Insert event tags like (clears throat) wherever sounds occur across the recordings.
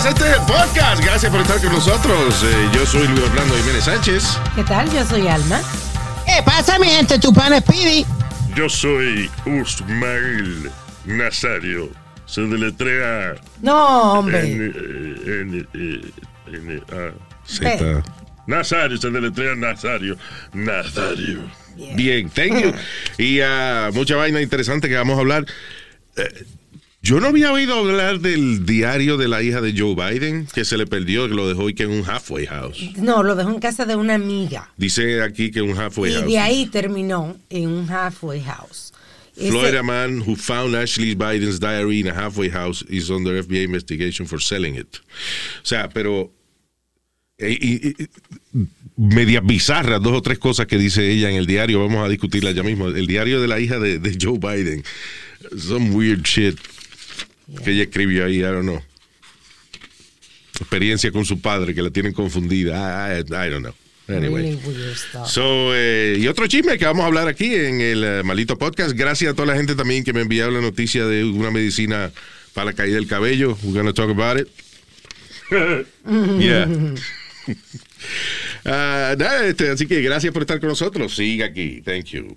Terricolas, este es el podcast. Gracias por estar con nosotros. Eh, yo soy Luis Orlando Jiménez Sánchez. ¿Qué tal? Yo soy Alma. ¿Qué pasa, mi gente? Tu pan Speedy. Yo soy Usmail Nazario. Se deletrea No, hombre. N, eh, N, eh, N, A, Z. Nazario, se deletrea Nazario. Nazario. Bien, thank you. (laughs) Y ah, mucha vaina interesante que vamos a hablar. Eh, yo no había oído hablar del diario de la hija de Joe Biden, que se le perdió, que lo dejó y que en un halfway house. No, lo dejó en casa de una amiga. Dice aquí que un halfway Y house. de ahí terminó en un halfway house. Florida man who found Ashley Biden's diary in a halfway house is under FBI investigation for selling it. O sea, pero eh, y- y- y- medias bizarras, dos o tres cosas que dice ella en el diario, vamos a discutirla ya mismo. El diario de la hija de, de Joe Biden. Some weird shit que ella escribió ahí, I don't know. Experiencia con su padre que la tienen confundida. I, I- I don't know. Anyway. So, eh, y otro chisme que vamos a hablar aquí en el eh, Malito Podcast. Gracias a toda la gente también que me enviaron la noticia de una medicina para la caída del cabello. We're gonna talk about it. (laughs) yeah. (laughs) Ah, nada, este, así que gracias por estar con nosotros. Siga aquí. Thank you.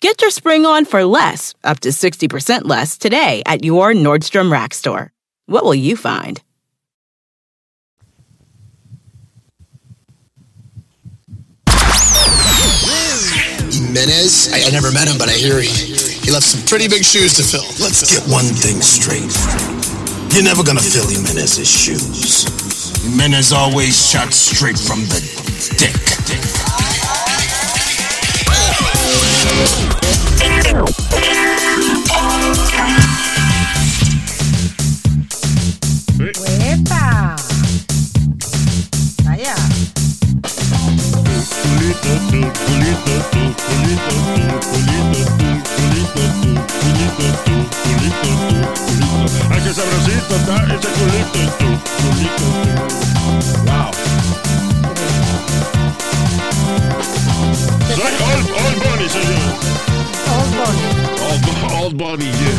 Get your spring on for less, up to 60% less, today at your Nordstrom Rack store. What will you find? Jimenez? I, I never met him, but I hear he, he left some pretty big shoes to fill. Let's get one thing straight. You're never gonna fill Jimenez's shoes. Jimenez always shot straight from the dick. ¡Epa! Vaya. Ay, qué sabrosito está ese culito. culito. Wow. Soy Old, old Bunny, señor. Old Bunny. Old, old Bunny, yeah.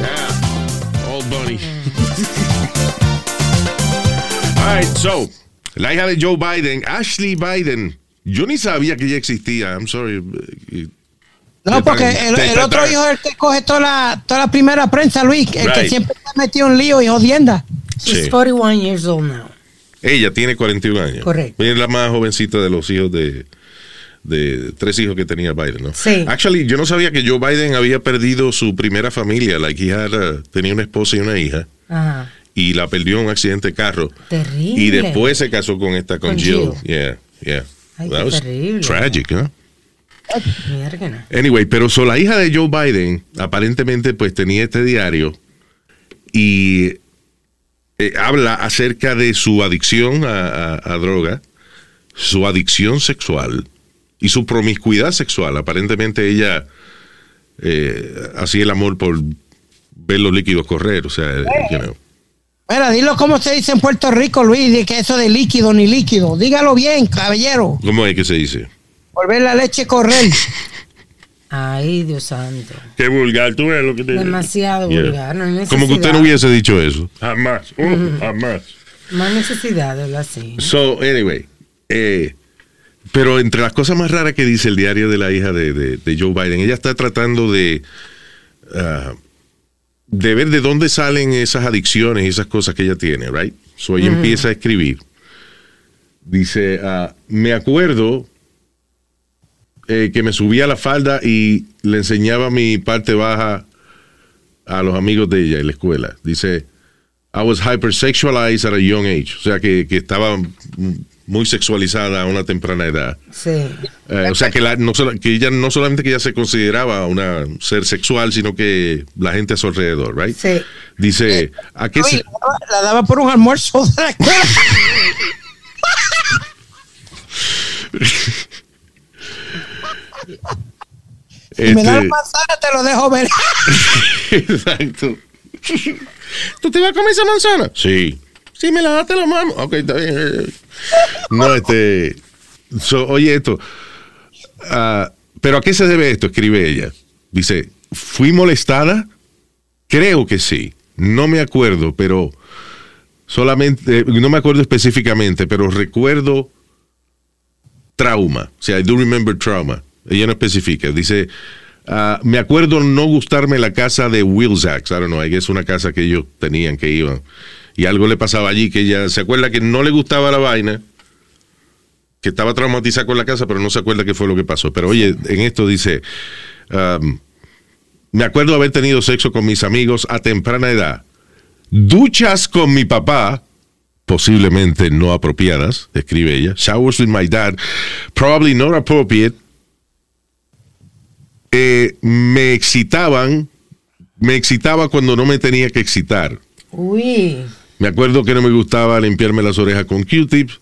Yeah, Old Bunny. (laughs) All right, so, la hija de Joe Biden, Ashley Biden. Yo ni sabía que ella existía. I'm sorry. No, porque el, el otro hijo es el que coge toda la, toda la primera prensa, Luis. El que siempre está metido en lío y jodienda. She's Sí. 41 years old now. Ella tiene 41 años. Correcto. Es la más jovencita de los hijos de, de tres hijos que tenía Biden, ¿no? Sí. Actually, yo no sabía que Joe Biden había perdido su primera familia. Like had, uh, tenía una esposa y una hija Ajá. y la perdió en un accidente de carro. Terrible. Y después se casó con esta, con, Con Jill. Jill. Yeah, yeah. Ay, That qué was terrible. tragic, ¿no? Mierda. Anyway, pero so, la hija de Joe Biden aparentemente pues tenía este diario y eh, habla acerca de su adicción a, a- a droga, su adicción sexual y su promiscuidad sexual. Aparentemente ella eh, hacía el amor por ver los líquidos correr, o sea, you know. Mira, dilo como se dice en Puerto Rico, Luis, de que eso de líquido ni líquido. Dígalo bien, caballero. ¿Cómo es que se dice? Volver la leche correr. (laughs) Ay, Dios santo. Qué vulgar, tú ves lo que te Demasiado Yeah. vulgar. No hay necesidad. Como que usted no hubiese dicho eso. Jamás. Uh, Jamás. Más necesidad de hablar así. So, anyway. eh, pero entre las cosas más raras que dice el diario de la hija de, de- de Joe Biden, ella está tratando de, ah, de ver de dónde salen esas adicciones y esas cosas que ella tiene, right? So ella empieza a escribir. Dice, ah, me acuerdo eh, que me subía la falda y le enseñaba mi parte baja a los amigos de ella en la escuela. Dice, I was hypersexualized at a young age. O sea, que, que estaba muy sexualizada a una temprana edad. Sí. Eh, o sea, que, la- no que ella no solamente que ella se consideraba una ser sexual, sino que la gente a su alrededor, right? Sí. Dice, ¿a qué se...? la daba por un almuerzo de la escuela. Si me da la Este- manzana, te lo dejo ver. (laughs) Exacto. ¿Tú te vas a comer esa manzana? Sí. Sí, me la das, te la mamo. Ok, está bien. No, este. so, oye, esto. Ah, ¿Pero a qué se debe esto? Escribe ella. Dice: ¿Fui molestada? Creo que sí. No me acuerdo, pero. Solamente. No me acuerdo específicamente, pero recuerdo trauma. O sea, I do remember trauma. Ella no especifica. Dice, ah, me acuerdo no gustarme la casa de Wilsax. I don't know, es una casa que ellos tenían, que iban. Y algo le pasaba allí, que ella se acuerda que no le gustaba la vaina, que estaba traumatizada con la casa, pero no se acuerda qué fue lo que pasó. Pero oye, en esto dice, um, me acuerdo haber tenido sexo con mis amigos a temprana edad. Duchas con mi papá, posiblemente no apropiadas, escribe ella. Showers with my dad, probably not appropriate. Eh, me excitaban, me excitaba cuando no me tenía que excitar. Uy. Me acuerdo que no me gustaba limpiarme las orejas con Q-tips.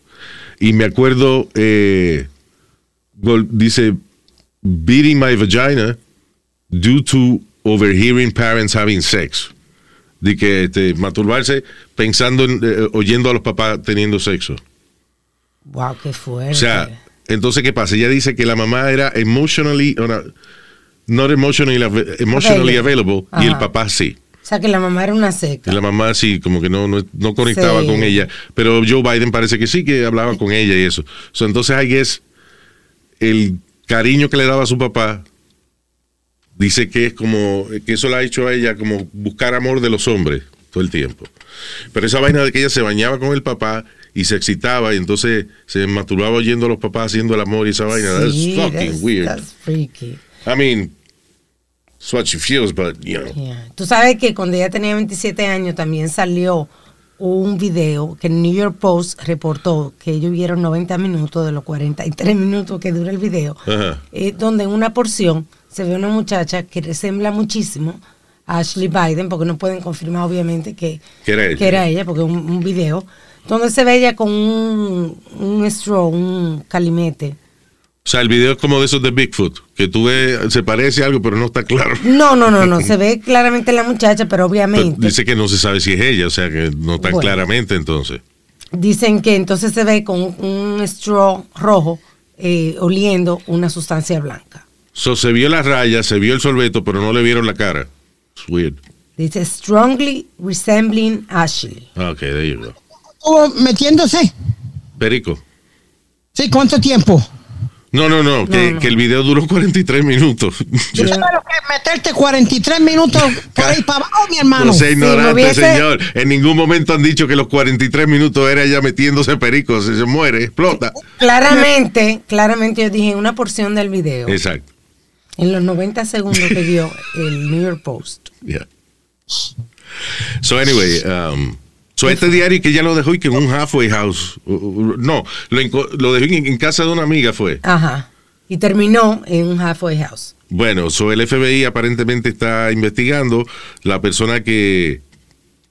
Y me acuerdo, eh, dice, beating my vagina due to overhearing parents having sex. De que este, masturbarse pensando en, eh, oyendo a los papás teniendo sexo. Wow, qué fuerte. O sea, entonces, ¿qué pasa? Ella dice que la mamá era emotionally, not emotionally, emotionally available, y el papá sí. O sea, que la mamá era una seca. Y la mamá sí, como que no, no, no conectaba Sí. con ella. Pero Joe Biden parece que sí, que hablaba con ella y eso. So, entonces, I guess, el cariño que le daba a su papá, dice que es como, que eso le ha hecho a ella como buscar amor de los hombres todo el tiempo. Pero esa vaina de que ella se bañaba con el papá y se excitaba y entonces se masturbaba oyendo a los papás haciendo el amor y esa vaina. Sí, that's fucking that's- weird. that's freaky. I mean, it's what she feels, but, you know. Yeah. Tú sabes que cuando ella tenía 27 años también salió un video que el New York Post reportó que ellos vieron 90 minutos de los 43 minutos que dura el video, eh, donde en una porción se ve una muchacha que resembla muchísimo a Ashley Biden, porque no pueden confirmar obviamente que, Que era ella. que era ella, porque es un, un video, donde se ve ella con un, un straw, un calimete. O sea, el video es como de esos de Bigfoot, que tú ves, se parece a algo, pero no está claro. No, no, no, no, se (laughs) ve claramente la muchacha, pero Pero obviamente... dice que no se sabe si es ella, o sea, que no tan Bueno. claramente entonces. Dicen que entonces se ve con un straw rojo eh, oliendo una sustancia blanca. So, se vio la raya, se vio el sorbeto, pero no le vieron la cara. It's weird. Dice strongly resembling Ashley. Ah, Ok, there you go. Estuvo metiéndose. Perico. Sí, ¿cuánto tiempo? No, no, no, que, no. que el video duró 43 minutos. (laughs) Yo lo que meterte 43 minutos por ahí para abajo, mi hermano. No sea ignorante, señor. En ningún momento han dicho que los 43 minutos era ella metiéndose perico. Si se muere, explota. Claramente, claramente yo dije una porción del video. Exacto. En los 90 segundos que dio el New York Post. (laughs) Yeah. So anyway, um, so este diario que ya lo dejó y que en un halfway house, no, lo, lo dejó en, en casa de una amiga fue. Ajá. Y terminó en un halfway house. Bueno, so el FBI aparentemente está investigando la persona que,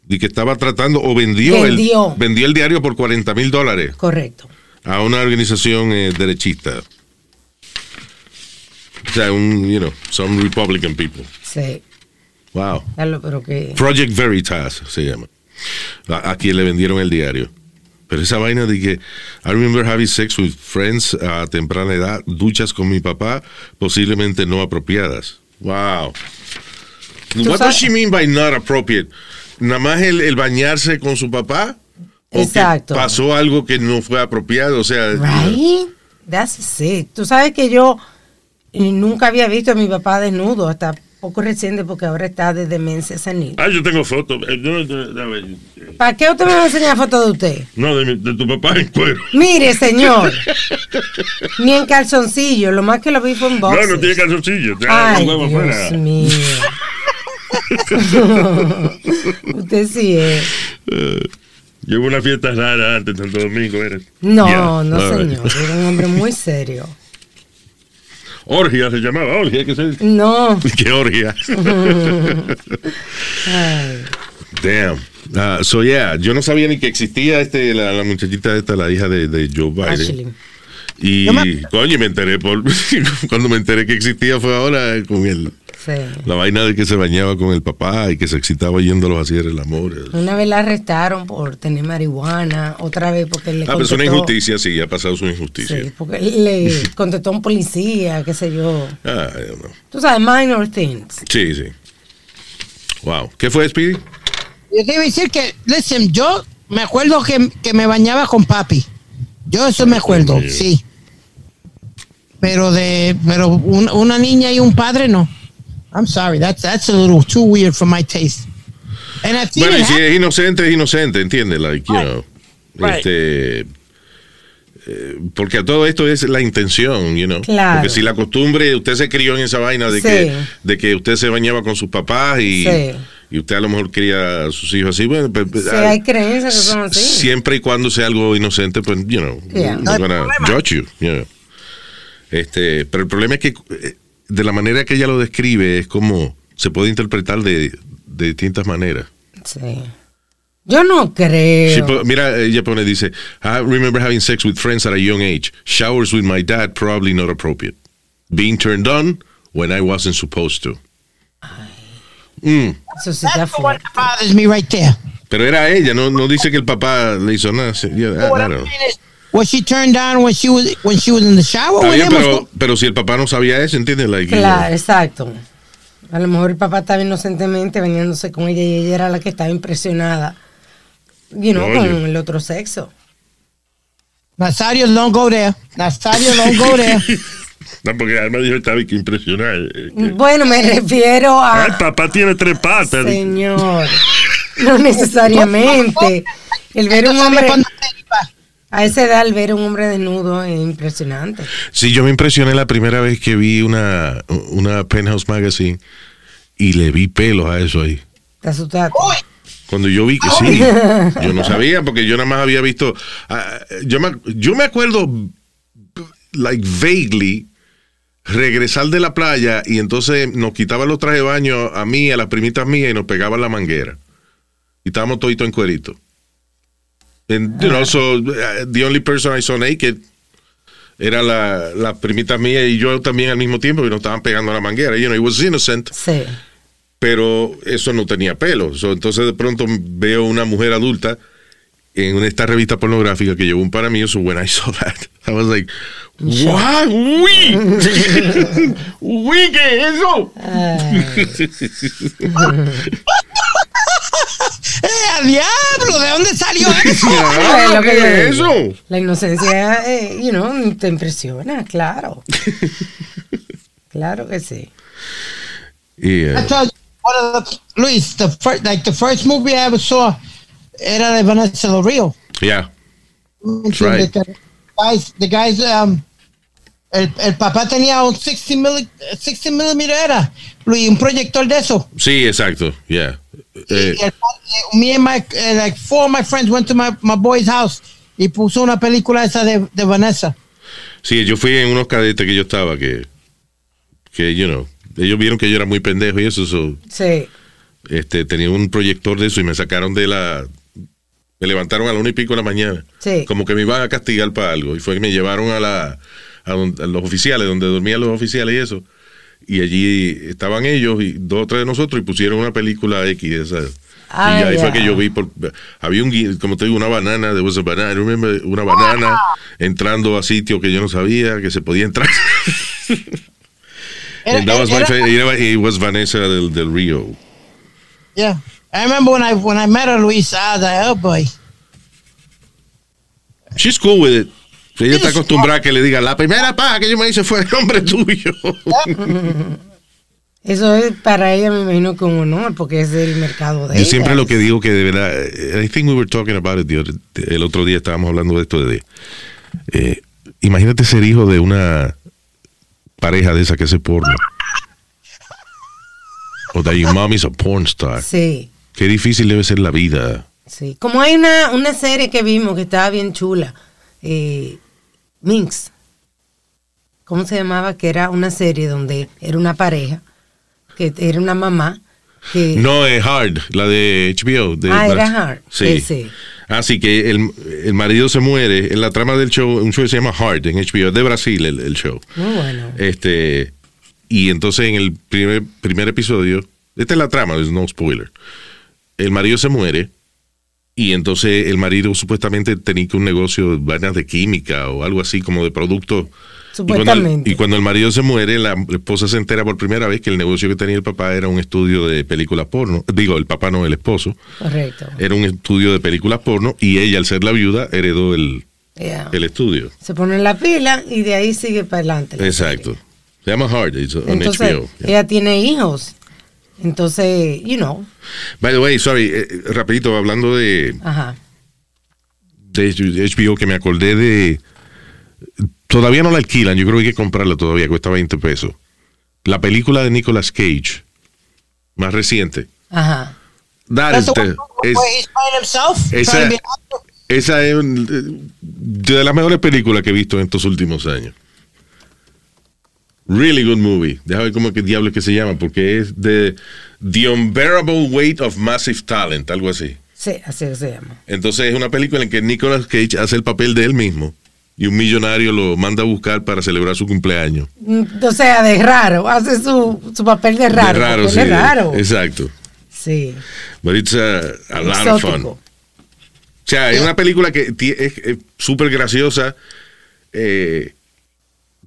y que estaba tratando o vendió, Vendió. El, vendió el diario por 40 mil dólares Correcto. a una organización eh, derechista. O sea, un, you know, some Republican people. Sí. Wow. Carlos, pero que. Project Veritas se llama. A, a quien le vendieron el diario. Pero esa vaina de que I remember having sex with friends a temprana edad, duchas con mi papá, posiblemente no apropiadas. Wow. What does she mean by not appropriate? Nada más el, el bañarse con su papá. ¿O que Exacto. pasó algo que no fue apropiado, o sea, Right? That's sick. Tú sabes que yo eh, nunca había visto a mi papá desnudo hasta poco reciente porque ahora está de demencia senil. Ah, yo tengo fotos. Eh, no, no, no, eh, ¿Para qué usted me va a enseñar fotos de usted? No, de, mi- de tu papá en cuero. Mire, señor. (laughs) Ni en calzoncillo. Lo más que lo vi fue en No, boxers. no tiene calzoncillo. ya, Ay, huevo Dios mío. (laughs) usted sí es. Llevo una fiesta rara antes Santo Domingo, eres. No, Yeah, no, right. señor. Era un hombre muy serio. Orgia se llamaba, orgia, (laughs) ¿qué se dice? No. ¿Qué orgia? Damn. Ah, so yeah, yo no sabía ni que existía este, la, la muchachita esta, la hija de, de Joe Biden. Ashley. Y, Yo me- coño, me enteré por, (laughs) cuando me enteré que existía fue ahora con el, Sí. la vaina de que se bañaba con el papá y que se excitaba yéndolos a hacer el amor. Una vez la arrestaron por tener marihuana, otra vez porque le Ah, pero es una contestó- injusticia, sí, ha pasado su injusticia. Sí, porque le (laughs) contestó a un policía, qué sé yo. Ah, don't know. Tú sabes, minor things. Sí, sí. Wow. ¿Qué fue, Speedy? Yo te iba a decir que, listen, yo me acuerdo que, que me bañaba con papi. Yo eso me acuerdo, Sí. sí. Pero de, pero un- una niña y un padre no. I'm sorry, that's that's a little too weird for my taste. And I've seen Bueno, it si es inocente, es inocente, ¿entiendes? Like, you Right. know, Right. este, eh, porque a todo esto es la intención, you know. Claro. Porque si la costumbre, usted se crió en esa vaina de, Sí. que, de que usted se bañaba con sus papás y, Sí. y usted a lo mejor quería a sus hijos así, bueno, pues, Sí, ah, hay creencias que son así. Siempre y cuando sea algo inocente, pues, you know, Yeah. No hay gonna judge you, you know. Este, pero el problema es que eh, de la manera que ella lo describe es como se puede interpretar de, de distintas maneras. Sí. Yo no creo. Pero mira, ella pone, dice, I remember having sex with friends at a young age. Showers with my dad, probably not appropriate. Being turned on when I wasn't supposed to. Mm, Eso sí That's the one that bothers me right there. Pero era ella, no, no dice que el papá le hizo nada. Yeah, I- I don't know. Was she turned on when she was when she was in the shower with him? pero, pero si el papá no sabía eso, ¿entiendes? Like, you Claro, know, exacto. A lo mejor el papá estaba inocentemente bañándose con ella y ella era la que estaba impresionada. You know, Oye. con el otro sexo. Nazario, don't go there. Nazario, don't go there. (laughs) No, porque además dijo estaba que impresionada. eh, que- Bueno, me refiero a. Ay, papá tiene tres patas. Señor. No necesariamente. (laughs) El ver un hombre. A esa edad, el ver un hombre desnudo es impresionante. Sí, yo me impresioné la primera vez que vi una, una Penthouse Magazine y le vi pelos a eso ahí. Te asustaste. Cuando yo vi que sí, (laughs) yo no sabía porque yo nada más había visto. ah, yo, me, yo me acuerdo, like vaguely, regresar de la playa y entonces nos quitaban los trajes de baño a mí, a las primitas mías y nos pegaban la manguera. Y estábamos toditos en cuerito. And, you know, so, uh, the only person I saw naked era la, la primita mía y yo también al mismo tiempo y nos estaban pegando la manguera. You know, it was innocent Sí. pero eso no tenía pelo. So, entonces de pronto veo una mujer adulta en esta revista pornográfica que llevó un para mí. So when I saw that, (laughs) I was like, what? ¡Uy! ¡Uy, qué es eso! (laughs) ¡Eh, al diablo! ¿De dónde salió (laughs) eso? Es lo que ¿qué yo es digo. eso? La inocencia, eh, you know, te impresiona, claro. (laughs) claro que sí. Y, eh, I told you, one of the, Luis, the first, like the first movie I ever saw era de Vanessa Del Rio. yeah. ¿Entiendes? right. The guys, the guys, um, el, el papá tenía un 60 milli, 60 millimeter era, Luis, un proyector de eso. Sí, exacto. Yeah. Eh, Y el- eh, me and my, eh, like four of my friends went to my, my boy's house y puso una película esa de, de Vanessa. sí, yo fui en unos cadetes que yo estaba que, que, you know, ellos vieron que yo era muy pendejo y eso, so, Sí. este, tenía un proyector de eso y me sacaron de la. Me levantaron a la una y pico de la mañana. Sí. Como que me iban a castigar para algo. Y fue que me llevaron a, la, a, donde- a los oficiales, donde dormían los oficiales y eso. Y allí estaban ellos y dos o tres de nosotros y pusieron una película X, esa, Ah, y ahí fue ya. que yo vi, por, había un, como te digo, una banana, there was a banana, remember una banana (laughs) entrando a sitios que yo no sabía que se podía entrar. And that was my era- favorite. It was Vanessa del, del Rio. Yeah. I remember when I when I met her, Luis, I was like, oh boy. She's cool with it. Ella está acostumbrada a que le diga, la primera paja que yo me hice fue el hombre tuyo. (laughs) Eso es para ella, me imagino que un honor, porque es el mercado de Yo ella. siempre lo que digo que de verdad, eh, I think we were talking about it the other- el otro día estábamos hablando de esto de, eh, imagínate ser hijo de una pareja de esa que hace porno. O that your mom is a porn star. Sí, Qué difícil debe ser la vida. sí. Como hay una, una serie que vimos que estaba bien chula, eh, Minx. ¿Cómo se llamaba? Que era una serie donde era una pareja, que era una mamá, que... No, es Hard, la de HBO. de Ah, era Hard, Sí. ese. Así que el, el marido se muere. En la trama del show, un show que se llama Hard en HBO, de Brasil el, el show. Muy bueno. Este, y entonces en el primer, primer episodio, esta es la trama, es no spoiler. El marido se muere y entonces el marido supuestamente tenía que un negocio de vainas de química o algo así como de productos. Y cuando, el, Supuestamente. y cuando el marido se muere, la esposa se entera por primera vez que el negocio que tenía el papá era un estudio de películas porno. Digo, el papá no, el esposo. Correcto. Era un estudio de películas porno y ella, al ser la viuda, heredó el, Yeah. el estudio. Se pone en la pila y de ahí sigue para adelante. la Exacto. serie. Se llama Hard, it's on Entonces, HBO. Yeah. ella tiene hijos. Entonces, you know, By the way, sorry, eh, rapidito, hablando de, ajá. de HBO, que me acordé de... Todavía no la alquilan, yo creo que hay que comprarla todavía, cuesta 20 pesos. La película de Nicolas Cage, más reciente. Ajá. That is the es- esa, esa es un- de las mejores películas que he visto en estos últimos años. Really good movie. Déjame ver cómo que diablo es que se llama, porque es de The Unbearable Weight of Massive Talent, algo así. Sí, así se llama. Entonces es una película en que Nicolas Cage hace el papel de él mismo y un millonario lo manda a buscar para celebrar su cumpleaños. Mm, O sea, de raro. Hace su, su papel de raro. de raro, sí. de raro. Exacto. Sí. But it's a, a lot of fun. O sea, es una película que es es súper graciosa, eh,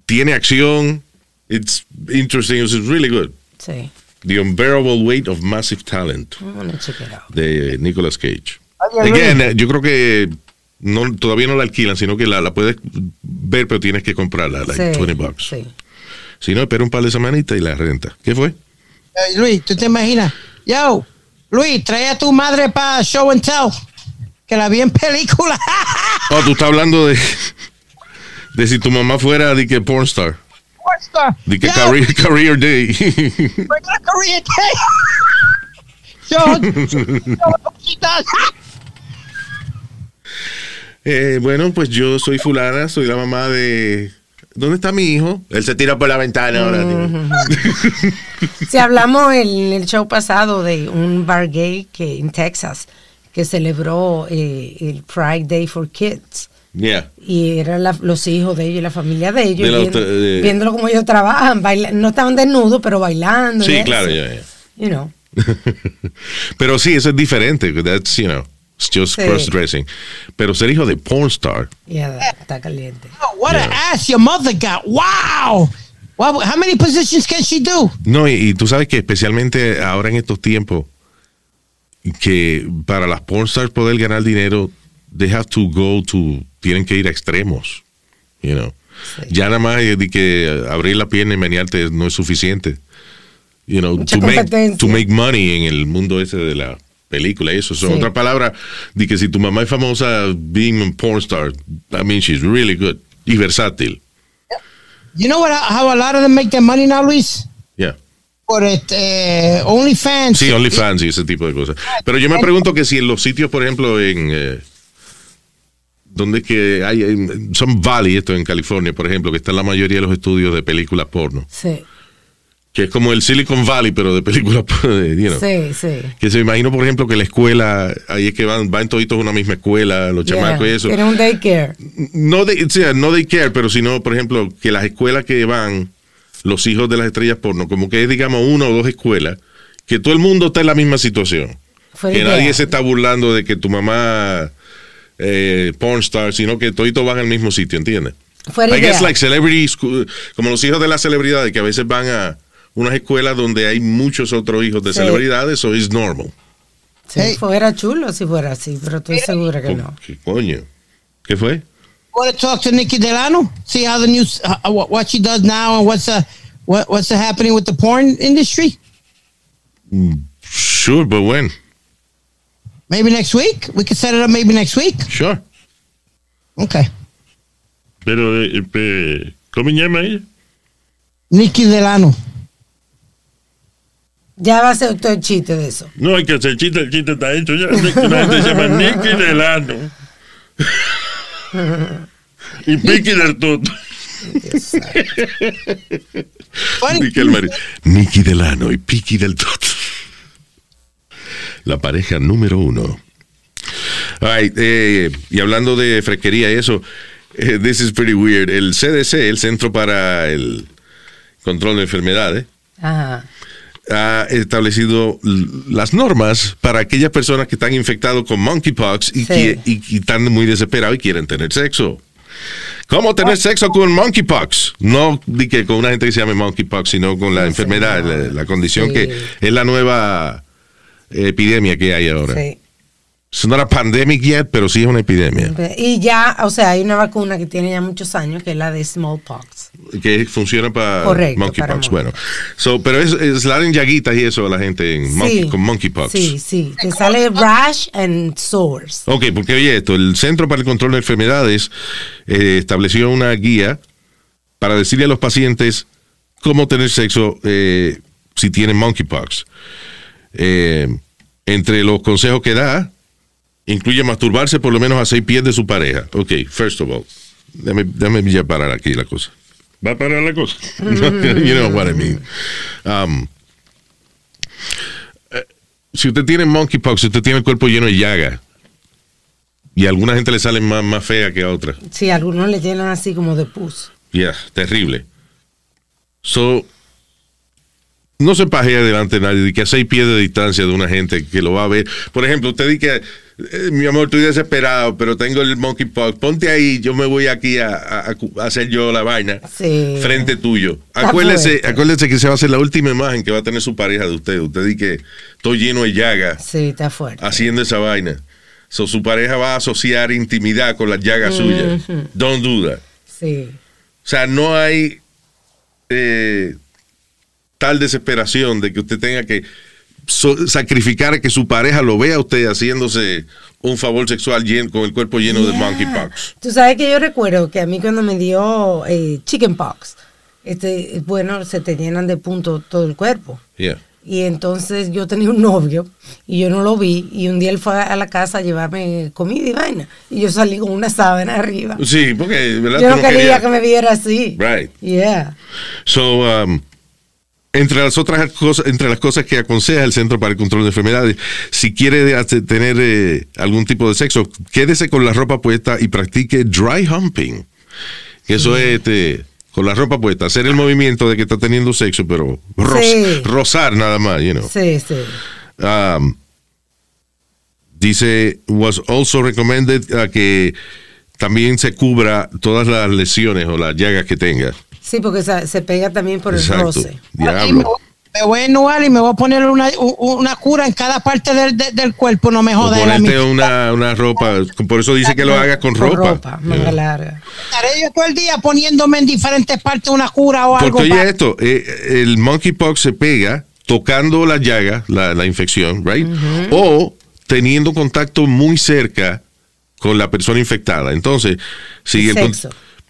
tiene acción, it's interesting, it's really good. Sí. The Unbearable Weight of Massive Talent I'm gonna check it out. de Nicolas Cage. Oye, Again, Luis, eh, yo creo que no, todavía no la alquilan, sino que la, la puedes ver, pero tienes que comprarla, like Sí, 20 bucks. sí. Si no, espera un par de semanitas y la renta. ¿Qué fue? eh, Luis, ¿tú te imaginas? Yo, Luis, trae a tu madre para Show and Tell. Que la vi en película. (laughs) Oh, tú estás hablando de, de si tu mamá fuera de que pornstar, Pornstar. de que Yo, career, (laughs) career day. Korea Day. (laughs) Does. Eh, bueno, pues yo soy fulana, soy la mamá de... ¿Dónde está mi hijo? Él se tira por la ventana ahora. tío. (laughs) Si hablamos en el show pasado de un bar gay que en Texas que celebró eh, el Pride Day for Kids. Yeah. Y eran la- los hijos de ellos y la familia de ellos. De viendo- otra- de- viéndolo como ellos trabajan. baila- no estaban desnudos, pero bailando. Sí, claro, ya, ya. You know. (laughs) Pero sí, eso es diferente. That's, you know, it's just Sí. cross-dressing. Pero ser hijo de pornstar, Ya, está caliente. Oh, what an ass your mother got. Wow. What, how many positions can she do? No, y, y tú sabes que especialmente ahora en estos tiempos, que para las pornstars poder ganar dinero, they have to go to, tienen que ir a extremos, you know. Ya nada más de que abrir la pierna y menearte no es suficiente. You know, Mucha to make, to make money en el mundo ese de la película eso. Son Sí. otra palabra de que si tu mamá es famosa being a pornstar, I mean she's really good y versátil. You know what? How a lot of them make their money now, Luis? Yeah. Por este OnlyFans. Sí, OnlyFans y ese tipo de cosas. Pero yo me pregunto que si en los sitios, por ejemplo, en... Eh, donde que hay... Son Valley, esto en California, por ejemplo, que están la mayoría de los estudios de películas porno. Sí, Que es como el Silicon Valley, pero de películas porno. (laughs) you know. sí, sí. Que se me imagino, por ejemplo, que la escuela, ahí es que van, van toditos a una misma escuela, los Yeah. chamacos y eso. Tiene un daycare. No de, o sea, no de care, pero sino, por ejemplo, que las escuelas que van los hijos de las estrellas porno, como que es, digamos, una o dos escuelas, que todo el mundo está en la misma situación. Fue que idea. nadie se está burlando de que tu mamá eh, porn star, sino que toditos van al mismo sitio, ¿entiendes? Fue I idea. guess like celebrity school, como los hijos de las celebridades que a veces van a unas escuelas donde hay muchos otros hijos de Sí. celebridades, eso es normal. Si Hey. fuera chulo si fuera así, pero estoy segura que no. ¿Qué coño? ¿Qué fue? want to talk to Nikki Delano, see how the news, uh, what, she does now, and what's uh, what, what's happening with the porn industry. Sure, but when? Maybe next week. We could set it up. Maybe next week. Sure. Okay. Pero, eh, eh, ¿cómo se llama ella? Nikki Delano. Ya va a ser todo el chiste de eso. No hay que hacer chiste, el chiste está hecho ya. Gente (laughs) se llama Nicky (laughs) (laughs) Delano. y Piqui del Toto. Nicky, el Nicky Delano y Piki del Toto. La pareja número uno. All right, eh, y hablando de fresquería y eso, eh, this is pretty weird. El CDC, el Centro para el Control de Enfermedades, Ajá. ha establecido las normas para aquellas personas que están infectados con monkeypox y, Sí. que, y- y están muy desesperados y quieren tener sexo. ¿Cómo tener sexo con monkeypox? No que con una gente que se llame monkeypox, sino con la enfermedad, la, la condición Sí. que es la nueva epidemia que hay ahora. Sí. Es not a pandemic yet, pero sí es una epidemia Y ya, o sea, hay una vacuna que tiene ya muchos años, que es la de smallpox. que funciona para monkeypox. Bueno, so, pero es, es la en llaguitas y eso a la gente en monkey- con monkeypox. Sí, sí. Te sale rash and sores. Ok, porque oye esto, el Centro para el Control de Enfermedades eh, estableció una guía para decirle a los pacientes cómo tener sexo eh, si tienen monkeypox. Eh, entre los consejos que da, incluye masturbarse por lo menos a seis pies de su pareja. Ok, first of all, déjame, déjame ya parar aquí la cosa. Va a parar la cosa. (laughs) you know what I mean. Um, eh, si usted tiene monkeypox, si usted tiene el cuerpo lleno de llaga, y a alguna gente le sale más, más fea que a otra. Sí, algunos le llenan así como de pus. Yeah, terrible. So, no se pajea delante de nadie, de que a seis pies de distancia de una gente que lo va a ver. Por ejemplo, usted dice que, eh, mi amor, estoy desesperado, pero tengo el monkeypox. Ponte ahí, yo me voy aquí a, a- a hacer yo la vaina Sí. frente tuyo. Acuérdese, acuérdese que se va a hacer la última imagen que va a tener su pareja de usted. Usted dice que estoy lleno de llaga Sí, está fuerte. haciendo esa vaina. So, su pareja va a asociar intimidad con las llagas suyas. Don't do that. Sí. O sea, no hay eh, tal desesperación de que usted tenga que so- sacrificar a que su pareja lo vea a usted haciéndose un favor sexual llen- con el cuerpo lleno de monkeypox. Tú sabes que yo recuerdo que a mí cuando me dio eh, chickenpox, este, bueno, se te llenan de puntos todo el cuerpo. Yeah. Y entonces yo tenía un novio y yo no lo vi y un día él fue a la casa a llevarme comida y vaina y yo salí con una sábana arriba. Sí, porque ¿verdad? Yo no quería querías- que me viera así. Right. Yeah. So, um, entre las otras cosas, entre las cosas que aconseja el Centro para el Control de Enfermedades, si quiere tener eh, algún tipo de sexo, quédese con la ropa puesta y practique dry humping. Eso es este, con la ropa puesta, hacer el movimiento de que está teniendo sexo, pero ro- Sí. rozar nada más, you know. Sí, sí. Um, dice, was also recommended uh, que también se cubra todas las lesiones o las llagas que tenga. Sí, porque se, se pega también por el roce. Me, Diablo. voy- me voy a innovar y me voy a poner una, una cura en cada parte del, de- del cuerpo. No me jodas. ponerte una, una ropa, por eso dice que lo hagas con Con ropa. ropa, manga Yeah. larga. Estaré yo todo el día poniéndome en diferentes partes una cura o algo. Porque oye esto, eh, el monkeypox se pega tocando la llaga, la, la infección, right? O teniendo contacto muy cerca con la persona infectada. Entonces, si el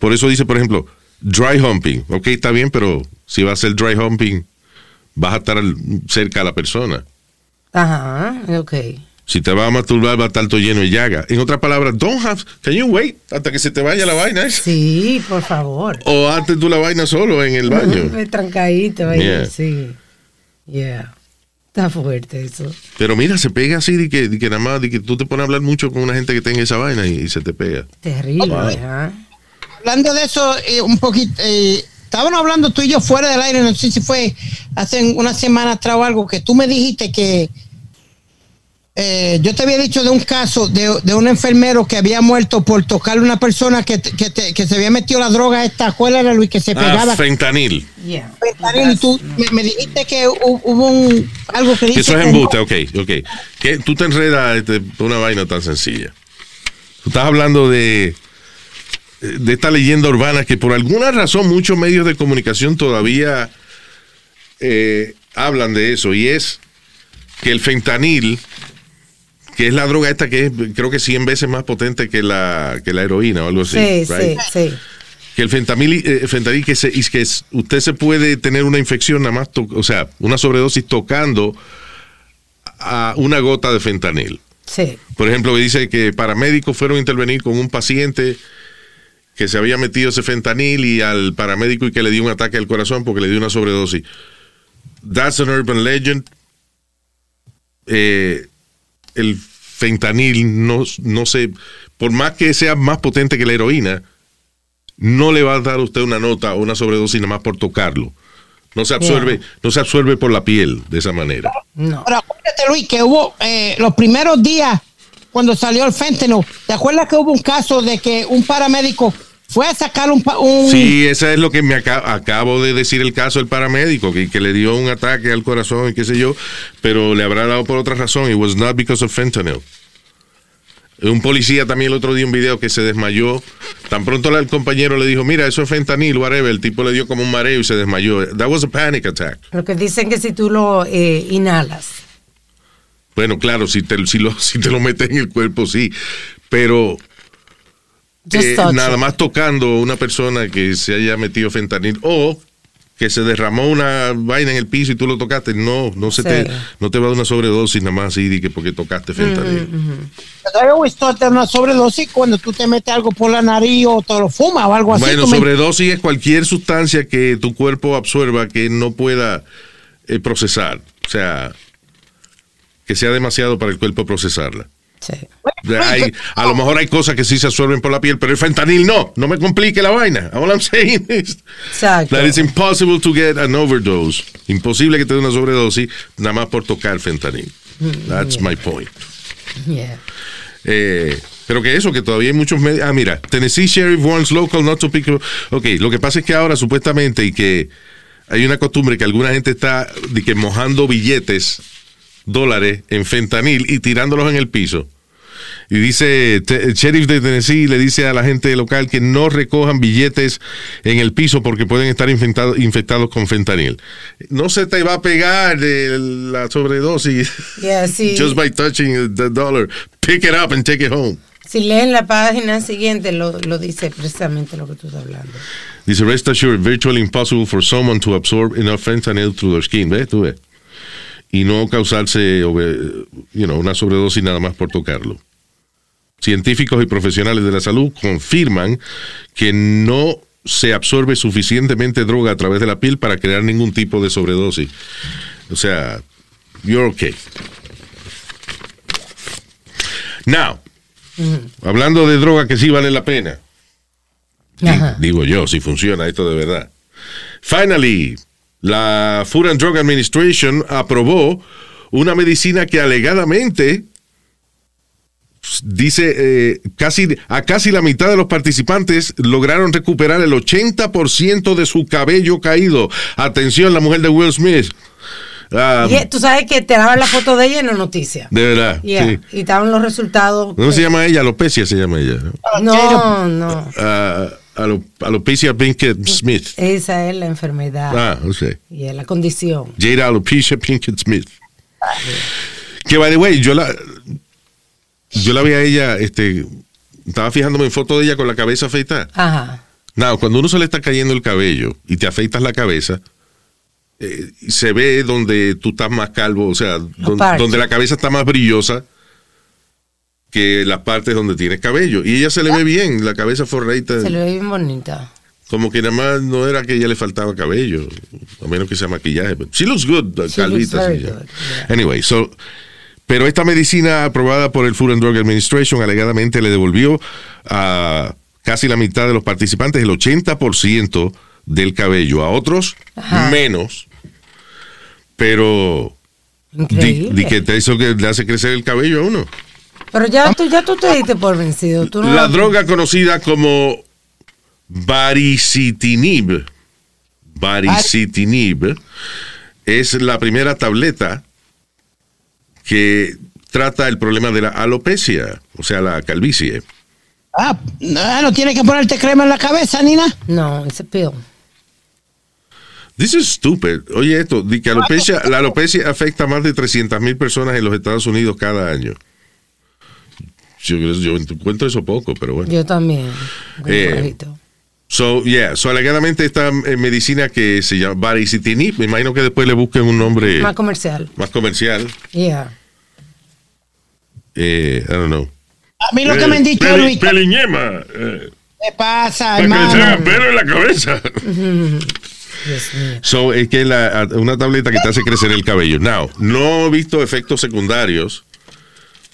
por eso dice, por ejemplo, dry humping. Ok, está bien, pero si va a ser dry humping, vas a estar cerca a la persona. Ajá, ok. Si te vas a masturbar, va a estar todo lleno de llaga. En otras palabras, don't have, can you wait hasta que se te vaya la vaina? Sí, por favor. O hazte tú la vaina solo en el baño. (laughs) Trancadito ahí, Yeah. sí. Yeah. Está fuerte eso. Pero mira, se pega así de que, de que nada más, de que tú te pones a hablar mucho con una gente que tenga esa vaina y, y se te pega. Terrible, ajá. Hablando de eso, eh, un poquito. eh, estábamos hablando tú y yo fuera del aire, no sé si fue hace una semana atrás o algo, que tú me dijiste que eh, yo te había dicho de un caso de, de un enfermero que había muerto por tocarle a una persona que, que, te- que se había metido la droga esta, ¿cuál era Luis? Que se pegaba. Ah, fentanil. Yeah. fentanil, y tú me, me dijiste que hu- hubo un, algo que dice Que eso es embuste, no. ok, ok. Que tú te enredas este, una vaina tan sencilla. Tú estás hablando de, de esta leyenda urbana que por alguna razón muchos medios de comunicación todavía eh, hablan de eso y es que el fentanil, que es la droga esta que es creo que 100 veces más potente que la, que la heroína o algo así. Sí, right? sí, sí. que el fentanil, eh, fentanil que, se, que es- usted se puede tener una infección nada más, o sea, una sobredosis tocando a una gota de fentanil. Sí. Por ejemplo, dice que paramédicos fueron a intervenir con un paciente que se había metido ese fentanil y al paramédico y que le dio un ataque al corazón porque le dio una sobredosis. That's an urban legend. Eh, el fentanil no, no se, por más que sea más potente que la heroína, no le va a dar a usted una nota o una sobredosis nada más por tocarlo. No se absorbe, no se absorbe por la piel de esa manera. No. Pero acuérdate, Luis, que hubo eh, los primeros días cuando salió el fentanyl. ¿Te acuerdas que hubo un caso de que un paramédico fue a sacar un. Sí, esa es lo que me aca- acabo de decir el caso del paramédico, que, que le dio un ataque al corazón y qué sé yo, pero le habrá dado por otra razón. It was not because of fentanyl. Un policía también el otro día un video que se desmayó. Tan pronto el compañero le dijo, mira, eso es fentanil, whatever. El tipo le dio como un mareo y se desmayó. That was a panic attack. Lo que dicen que si tú lo eh, inhalas. Bueno, claro, si te, si lo, (laughs) si te lo metes en el cuerpo, sí. Pero eh, nada más tocando a una persona que se haya metido fentanil o que se derramó una vaina en el piso y tú lo tocaste, no, no se Sí. te, no te va a dar una sobredosis nada más así de que porque tocaste fentanil. I always thought that una sobredosis cuando tú te metes algo por la nariz o te lo fumas o algo así. Bueno, tú me- sobredosis es cualquier sustancia que tu cuerpo absorba que no pueda eh, procesar, o sea, que sea demasiado para el cuerpo procesarla. Sí. Hay- a lo mejor hay cosas que sí se absorben por la piel, pero el fentanil no. No me complique la vaina. All I'm saying is Exacto. that it's impossible to get an overdose. Imposible que te dé una sobredosis nada más por tocar fentanil. That's my point. Yeah. Eh, pero que eso, que todavía hay muchos medios. Ah, mira, Tennessee Sheriff warns local not to pick. Ok, lo que pasa es que ahora supuestamente y que hay una costumbre que alguna gente está de que mojando billetes, dólares en fentanil y tirándolos en el piso. Y dice, el sheriff de Tennessee le dice a la gente local que no recojan billetes en el piso porque pueden estar infectados, infectados con fentanil. No se te va a pegar de la sobredosis Yeah, sí. (laughs) just by touching the dollar. Pick it up and take it home. Si leen la página siguiente, lo, lo dice precisamente lo que tú estás hablando. Dice, rest assured, virtually impossible for someone to absorb enough fentanyl through their skin. ¿Ves? Tú ves. Y no causarse ove- you know, una sobredosis nada más por tocarlo. Científicos y profesionales de la salud confirman que no se absorbe suficientemente droga a través de la piel para crear ningún tipo de sobredosis. O sea, you're okay. Now, hablando de droga que sí vale la pena. Ajá. Digo yo, si funciona esto de verdad. Finally, la Food and Drug Administration aprobó una medicina que alegadamente dice eh, casi a casi la mitad de los participantes lograron recuperar el 80% de su cabello caído. Atención, la mujer de Will Smith. Ah, Y, eh, tú sabes que te daban la foto de ella en la noticia. de verdad. Yeah, sí. Y estaban los resultados. ¿Cómo se llama ella? Alopecia se llama ella. ¿no? No, no. Alo- alopecia Pinkett Smith. Esa es la enfermedad. Ah, no sé. Y es la condición. Jada Alopecia Pinkett Smith. Que by the way, yo la yo la vi a ella, este, estaba fijándome en fotos de ella con la cabeza afeitada. Ajá. No, cuando uno se le está cayendo el cabello y te afeitas la cabeza, eh, se ve donde tú estás más calvo, o sea, don- parches. donde la cabeza está más brillosa que las partes donde tienes cabello. Y ella se le ve bien, la cabeza forreita. Se le ve bien bonita. Como que nada más no era que ella le faltaba cabello, a menos que sea maquillaje. But she looks good, looks calvita. good, yeah. Anyway, so, pero esta medicina aprobada por el Food and Drug Administration alegadamente le devolvió a casi la mitad de los participantes el 80% del cabello. A otros, Ajá. menos. Pero Increíble. di que te- eso que le hace crecer el cabello a uno. Pero ya tú, ya tú te diste por vencido. Tú no La droga conocida como baricitinib, baricitinib, es la primera tableta que trata el problema de la alopecia, o sea, la calvicie. Ah, no, no tienes que ponerte crema en la cabeza, Nina. No, ese pill. This is stupid. Oye, esto, di que alopecia, la alopecia afecta a más de 300 mil personas en los Estados Unidos cada año. Yo, yo encuentro eso poco, pero bueno. Yo también. Eh. So, yeah, so alegadamente esta eh, medicina que se llama baricitinib, me imagino que después le busquen un nombre Más más, comercial. comercial. Yeah. Eh, I don't know. A mí lo que me han dicho, Peli- Luis, ¿qué Peliñema. eh, pasa, para que le hermano? hagan pelo en la cabeza. (laughs) Dios mío. So, es que la, una tableta que te hace crecer el cabello. Now, no he visto efectos secundarios,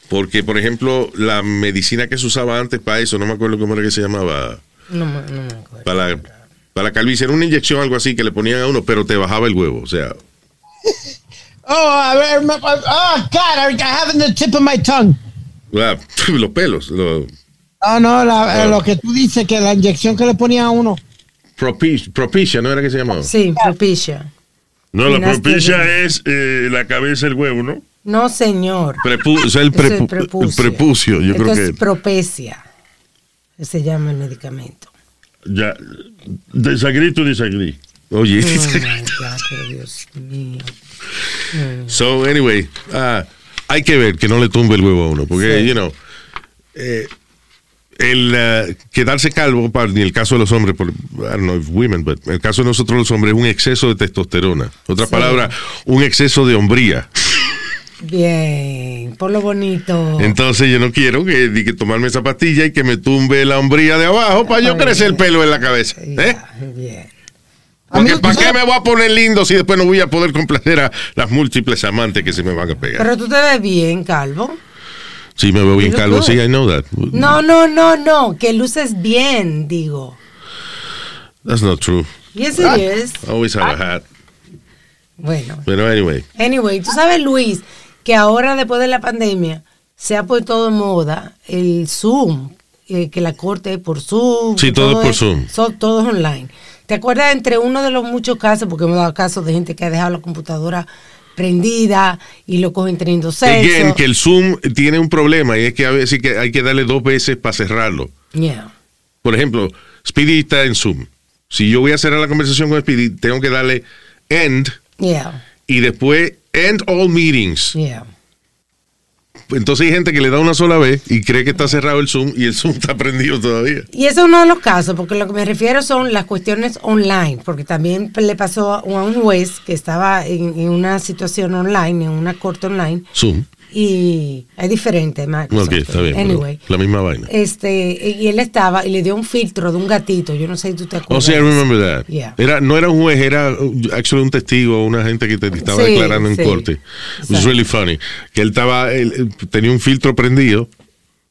porque, por ejemplo, la medicina que se usaba antes para eso, no me acuerdo cómo era que se llamaba, No, me- no me acuerdo. para la, para la calvicie, era una inyección, algo así, que le ponían a uno, pero te bajaba el huevo. O sea, (laughs) Oh, a ver, me- oh, God, I have it in the tip of my tongue. (laughs) los pelos, lo- No, no, la- eh, lo que tú dices, que la inyección que le ponían a uno. propicia, propicia, ¿no era que se llamaba? Sí, propicia. No, la propicia es eh, la cabeza del huevo, ¿no? No, señor. Prepu- o sea, el, es prepu- prepucio. el prepucio, yo Esto creo es que. propecia. Se llama el medicamento. Ya. Desagrí tu desagrí. Oye. Oh (laughs) God, Dios mío. So, anyway, ah, hay que ver que no le tumbe el huevo a uno, porque, Sí. you know, eh, el ah, quedarse calvo, para, ni el caso de los hombres, por, I don't know if women, but el caso de nosotros los hombres es un exceso de testosterona. Otra Sí. palabra, un exceso de hombría. Bien, por lo bonito. Entonces yo no quiero que, di que tomarme esa pastilla y que me tumbe la hombría de abajo para yo crecer el pelo en la cabeza. ¿eh? Ya, bien. Porque, ¿Para ¿tú qué me voy a poner lindo si después no voy a poder complacer a las múltiples amantes que se me van a pegar? Pero tú te ves bien, Calvo. Sí, me veo bien calvo, good. sí, I know that. No, no, no, no. Que luces bien, digo. That's not true. Yes, it is. I always have a hat. Bueno. Pero anyway, Anyway, tú sabes, Luis, que ahora después de la pandemia se ha puesto de moda el Zoom, eh, que la corte es por Zoom. Sí, todo es por es- Zoom. son- todo es online. ¿Te acuerdas entre uno de los muchos casos, porque hemos dado casos de gente que ha dejado la computadora prendida y lo cogen teniendo sexo? again, que el Zoom tiene un problema y es que a veces hay que darle dos veces para cerrarlo. Yeah. Por ejemplo, Speedy está en Zoom. Si yo voy a cerrar la conversación con Speedy, tengo que darle end Yeah, y después end all meetings. yeah. Entonces hay gente que le da una sola vez y cree que está cerrado el Zoom y el Zoom está (laughs) prendido todavía. Y eso es uno de los casos, porque lo que me refiero son las cuestiones online, porque también le pasó a un juez que estaba en, en una situación online, en una corte online, Zoom. Y es diferente, Microsoft. Ok, está bien. Anyway, la misma vaina. este, y él estaba y le dio un filtro de un gatito, yo no sé si tú te Oh, acuerdas. sí, I remember that. Yeah. Era, no era un juez, era uh, actually un testigo, una gente que te estaba Sí, declarando en sí. corte. It was really funny. Que él estaba, él, él tenía un filtro prendido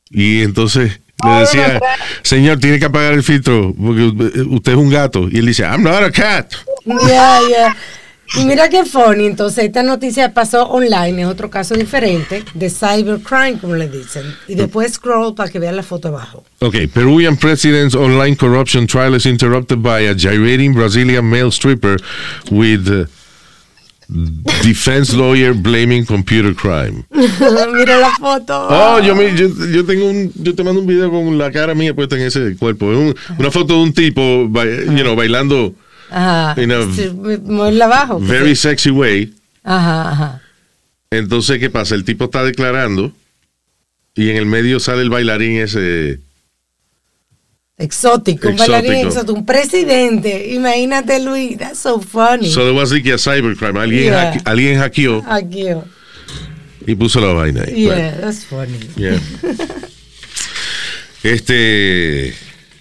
y entonces le decía, señor, tiene que apagar el filtro porque u- usted es un gato. Y él dice, I'm not a cat. Yeah, yeah. Y mira qué funny, entonces esta noticia pasó online, es otro caso diferente, de cybercrime, como le dicen. Y después scroll para que vean la foto abajo. Okay, Peruvian president's online corruption trial is interrupted by a gyrating Brazilian male stripper with uh, defense lawyer blaming computer crime. (laughs) mira la foto. Oh, yo, me- yo, yo tengo un, yo te mando un video con la cara mía puesta en ese cuerpo. Un- una foto de un tipo, you know, bailando Ajá. in a abajo. very sexy way. Ajá, ajá. Entonces, ¿qué pasa? El tipo está declarando y en el medio sale el bailarín ese. Exótico, un bailarín exótico, un presidente. Imagínate, Luis, that's so funny. So there was like a cybercrime. Alguien, Yeah. hacke- alguien hackeó oh. y puso la vaina ahí. yeah, that's funny. Yeah. (laughs) Este.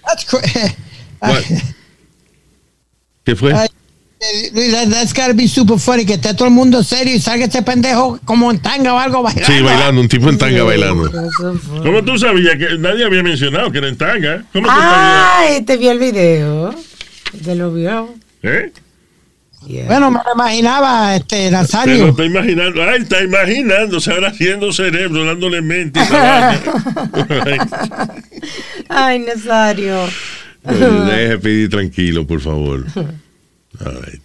That's cra- (laughs) What? ¿Qué fue? Ay, eh, Luis, that, that's gotta be super funny, que esté todo el mundo serio y salga este pendejo como en tanga o algo bailando. Sí, bailando, un tipo en tanga bailando. ¿Cómo tú sabías que nadie había mencionado que era en tanga? ¿Cómo tú Ah, te vio el video. Te lo vio. ¿Eh? Yeah. Bueno, me lo imaginaba, este, Te lo Nazario. está imaginando. Ay, está imaginándose ahora haciendo cerebro, dándole mente. (laughs) Ay, Nazario. Deje pedir tranquilo, por favor. (laughs) All right.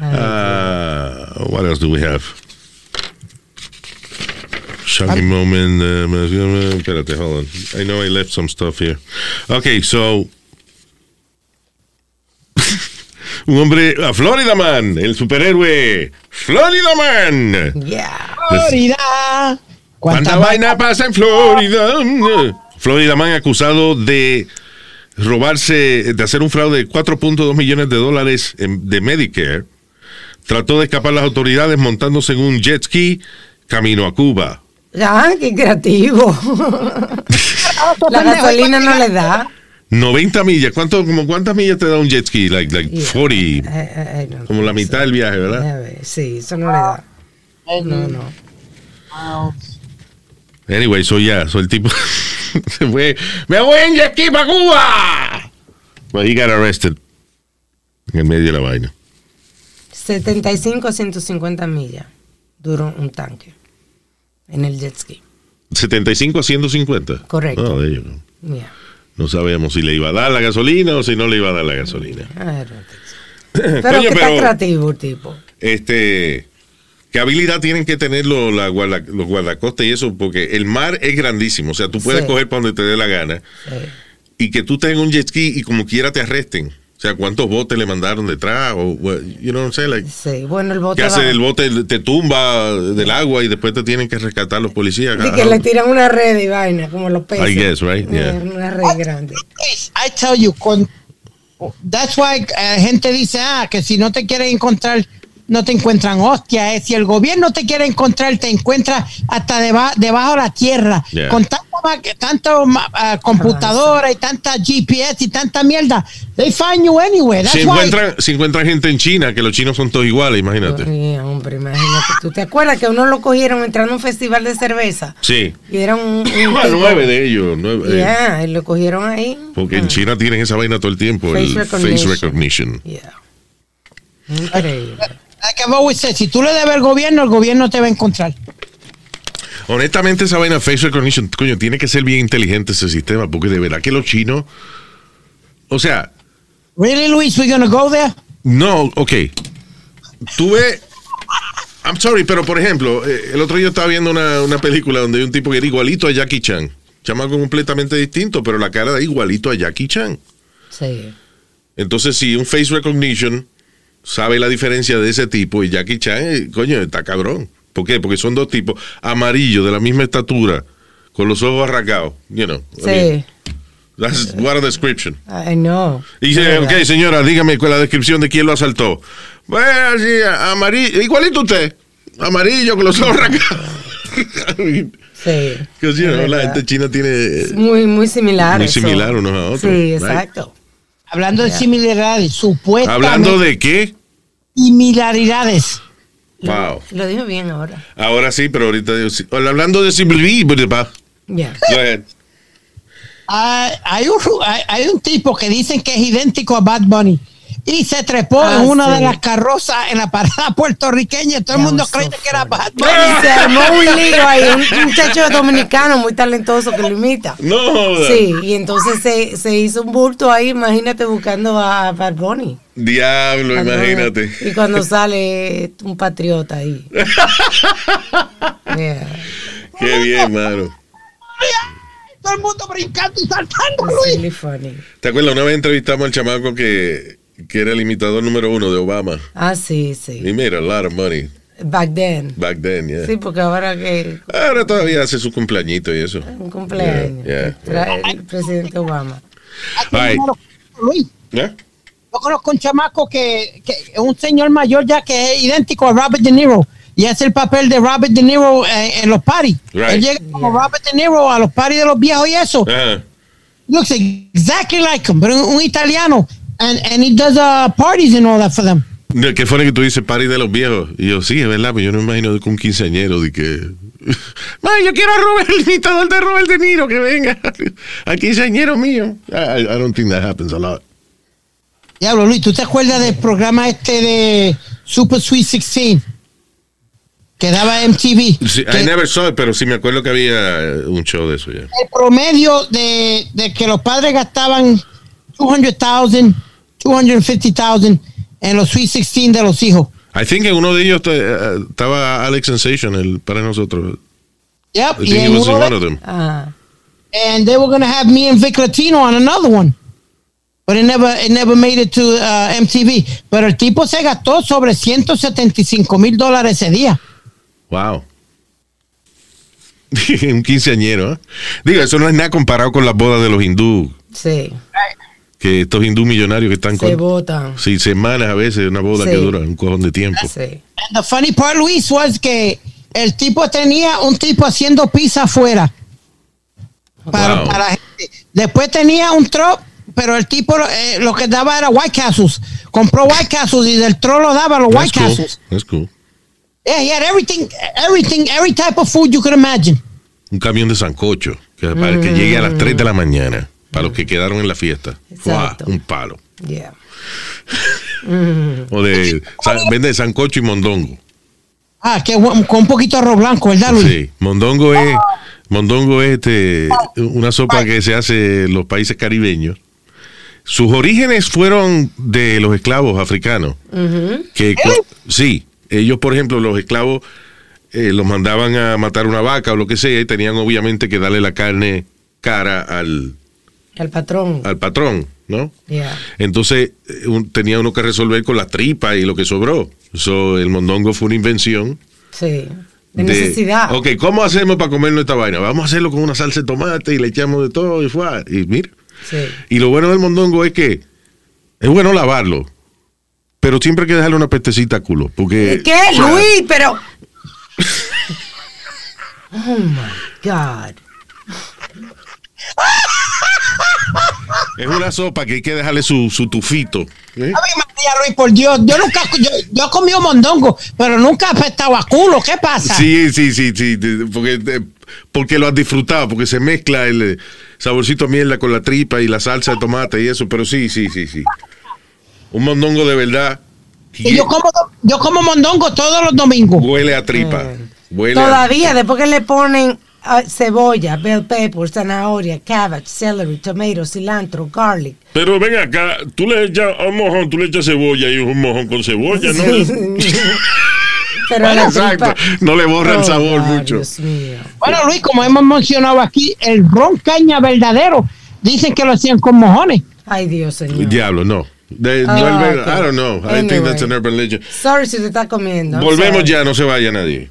Uh, what else do we have? Shocking moment. Uh, espérate, hold on. I know I left some stuff here. Okay, so. (laughs) Un hombre, a Florida Man, el superhéroe. Florida Man. Yeah. Florida. ¿Cuánta ¿Cuánta vaina pasa en Florida? Florida Man acusado de robarse, de hacer un fraude de 4.2 millones de dólares en- de Medicare. Trató de escapar las autoridades montándose en un jet ski camino a Cuba. Ah, qué creativo. (laughs) La gasolina no le da. 90 millas. ¿Cuánto, como ¿Cuántas millas te da un jet ski? Like, like Yeah. 40. Eh, eh. Como la mitad del viaje, ¿verdad? Sí, eso no le da. No, no. Anyway, so ya, so el tipo (laughs) se fue. ¡Me voy en jet ski para Cuba! Well, he got arrested. En el medio de la vaina. 75 a 150 millas duró un tanque en el jet ski. 75 a 150. Correcto. No, de ellos, no. Yeah. No sabíamos si le iba a dar la gasolina o si no le iba a dar la gasolina. (clears throat) Pero Coño, que está pero- creativo el tipo. Este, ¿qué habilidad tienen que tener los, la guarda- los guardacostas y eso? Porque el mar es grandísimo. O sea, tú puedes Sí. coger para donde te dé la gana Sí. y que tú tengas un jet ski y como quiera te arresten. O sea, ¿cuántos botes le mandaron detrás? O, you know what I'm saying? Like, Sí, bueno, el bote ¿Qué hace va- el bote? Te tumba del agua y después te tienen que rescatar los policías. Y que le tiran una red y vaina, como los peces. I guess, right? Una- Yeah. Una red grande. I tell you, con, that's why eh, gente dice, ah, que si no te quieren encontrar, no te encuentran. Hostia, eh, si el gobierno te quiere encontrar, te encuentra hasta deba- debajo de la tierra. Yeah. Con tanta, ma- tanto ma- ah, computadora y tanta GPS y tanta mierda. They find you anywhere. That's Si why. encuentran, si encuentran gente en China, que los chinos son todos iguales, imagínate. Sí, hombre, imagínate. ¿Tú te acuerdas que uno lo cogieron entrando a un festival de cerveza? Sí. Y era un. un (laughs) Ah, tipo- nueve de ellos. nueve, eh, y lo cogieron ahí. porque en China tienen esa vaina todo el tiempo, Face el recognition. face recognition. Yeah. Increíble. Like si tú le debes al gobierno, el gobierno te va a encontrar. Honestamente, esa vaina face recognition, coño, tiene que ser bien inteligente ese sistema, porque de verdad que los chinos. O sea, Really, Luis, we're gonna go there? no, ok. Tú ves. I'm sorry, pero por ejemplo, eh, el otro día estaba viendo una, una película donde hay un tipo que era igualito a Jackie Chan. Chamaco completamente distinto, pero la cara era igualito a Jackie Chan. Sí. Entonces, si un face recognition sabe la diferencia de ese tipo y Jackie Chan, eh, coño, está cabrón. ¿Por qué? Porque son dos tipos amarillos, de la misma estatura, con los ojos arrancados. You know. I mean, Sí. that's what a description. I know. Y dice, ok, señora, dígame es la descripción de quién lo asaltó. Bueno, así, amarillo, igualito usted. Amarillo, con los ojos arrancados. Sí. (laughs) You know, la gente china tiene... Es muy, muy similar. Muy similar unos a otros, Sí, right? Hablando de similaridades, supuestamente. Hablando de qué? similaridades. Wow. Lo dijo bien ahora. Ahora sí, pero ahorita digo, sí. Hablando de similitud, Ya. Go ahead. Ah, hay, un, hay, hay un tipo que dicen que es idéntico a Bad Bunny y se trepó Ah, en una sí. de las carrozas en la parada puertorriqueña. Todo el mundo so que era. Bad Bunny. Y se armó un (laughs) lío ahí, un muchacho dominicano muy talentoso que lo imita. No. Sí, y entonces se, se hizo un bulto ahí, imagínate, buscando a Bad Bunny. Diablo, imagínate. Y cuando (laughs) sale un patriota ahí. (laughs) Yeah. Qué bien, mano. Todo el mundo brincando y saltando, Luis. really funny. ¿Te acuerdas? Una vez entrevistamos al chamaco que, que era el imitador número uno de Obama. Ah, sí, He sí. made a lot of money Back then. back then, yeah. Sí, porque ahora que Ahora todavía hace su cumpleañito y eso. un cumpleaños. Yeah, yeah, trae el presidente Obama. Ay. Luis, ¿Ya? yo conozco un chamaco que, que es un señor mayor ya que es idéntico a Robert De Niro y hace el papel de Robert De Niro en, en los parties. Right. Él llega como Robert De Niro a los parties de los viejos y eso. Looks exactly like him, pero un, un italiano. And, and he does uh, parties and all that for them. ¿Qué fue que tú dices, party de los viejos? Y yo, sí, es verdad, pero yo no me imagino que un quinceañero de que. (laughs) Yo quiero a Robert, el imitador de Robert De Niro, que venga. (laughs) Al quinceañero mío. I, I don't think that happens a lot. Diablo, Luis, ¿tú te acuerdas del programa este de Super Sweet 16? Que daba MTV. Sí, Que I never saw it, pero sí me acuerdo que había eh, un show de eso ya. el promedio de, de que los padres gastaban 200,000, 250,000 en los Sweet 16 de los hijos. I think en uno de ellos eh, estaba Alex Sensation, el para nosotros. Yep. I y think he was in one of them. Ah, and they were going to have me and Vic Latino on another one. But it never, it never made it to uh, MTV. Pero el tipo se gastó sobre 175 mil dólares ese día. Wow. (laughs) un quinceañero. ¿eh? Digo, eso no es nada comparado con las bodas de los hindú. sí, Que estos hindú millonarios que están se con. votan. Sí, semanas a veces, una boda Sí. que dura un cojón de tiempo. Sí. And the funny part, Luis, was que el tipo tenía un tipo haciendo pizza afuera. Para, Wow. para gente. Después tenía un truck, pero el tipo eh, lo que daba era White Castles. Compró White Castles y del truck lo daba a los That's White cool. Castles. That's cool. Yeah, he had everything, everything, every type of food you could imagine. Un camión de sancocho que, para que llegue a las 3 de la mañana. Para los que quedaron en la fiesta. Un palo. Yeah. O de. vende sancocho y mondongo. Ah, que con un poquito de arroz blanco, ¿verdad, Luis? Sí, mondongo es, mondongo es este, una sopa que se hace en los países caribeños. Sus orígenes fueron de los esclavos africanos. que cu- Sí, ellos, por ejemplo, los esclavos eh, los mandaban a matar una vaca o lo que sea y tenían obviamente que darle la carne cara al, El patrón. al patrón, ¿no? Yeah. Entonces eh, un- tenía uno que resolver con la tripa y lo que sobró. So, el mondongo fue una invención Sí. De, necesidad. Ok, ¿cómo hacemos para comernos esta vaina? Vamos a hacerlo con una salsa de tomate y le echamos de todo y fue. Y mira. Sí. Y lo bueno del mondongo es que es bueno lavarlo, pero siempre hay que dejarle una pestecita a culo. Porque. ¿Qué, Luis? Pero. Oh my God. (laughs) Es una sopa que hay que dejarle su, su tufito. ¿eh? Ay, María Luis, por Dios, yo nunca, yo, yo he comido mondongo, pero nunca he apestado a culo, ¿qué pasa? Sí, sí, sí, sí. Porque, porque lo has disfrutado, porque se mezcla el eh, saborcito a mierda con la tripa y la salsa de tomate y eso. Pero sí, sí, sí, sí. Un mondongo de verdad. Y yo como, yo como mondongo todos los domingos. Huele a tripa. Huele a- Todavía, después que le ponen ah, cebolla, bell pepper, zanahoria, cabbage, celery, tomato, cilantro, garlic. Pero ven acá, tú le echas a un mojón, tú le echas cebolla y un mojón con cebolla, ¿no? (laughs) Pero Exacto. tripa- No le borra el Oh, sabor God, mucho. Bueno, Luis, como hemos mencionado aquí, el ron caña verdadero, dicen que lo hacían con mojones. Ay, Dios, señor. Diablo, no. De- no Ah, el ver- ok. I don't know. I think Anyway. that's an urban legend. Sorry si te está comiendo. Volvemos sorry. ya, no se vaya nadie.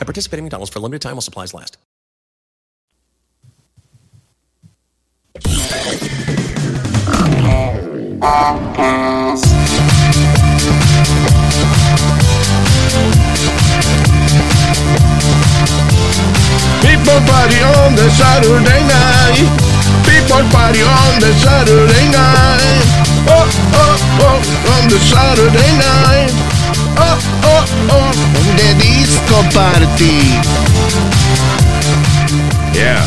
At participating in McDonald's for a limited time while supplies last. People party on the Saturday night. People party on the Saturday night. Oh, oh, oh, on the Saturday night. Oh, oh, oh, the disco party. Yeah.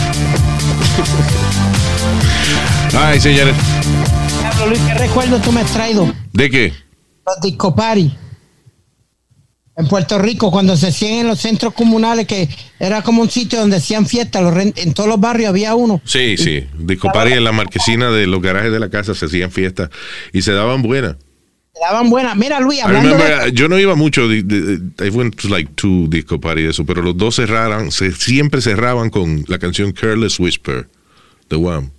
(laughs) Ay, señores. Diablo, Luis, ¿qué recuerdo tú me has traído? ¿De qué? Los disco party. En Puerto Rico, cuando se hacían en los centros comunales, que era como un sitio donde hacían fiestas, en todos los barrios había uno. Sí, sí. Disco party en la marquesina de los garajes de la casa se hacían fiestas y se daban buenas. Daban buenas. Mira, Luis, hablando remember, de... yo no iba mucho, de- de- de- I went to like two disco party y eso, pero los dos cerraran, se, siempre cerraban con la canción Careless Whisper, The One.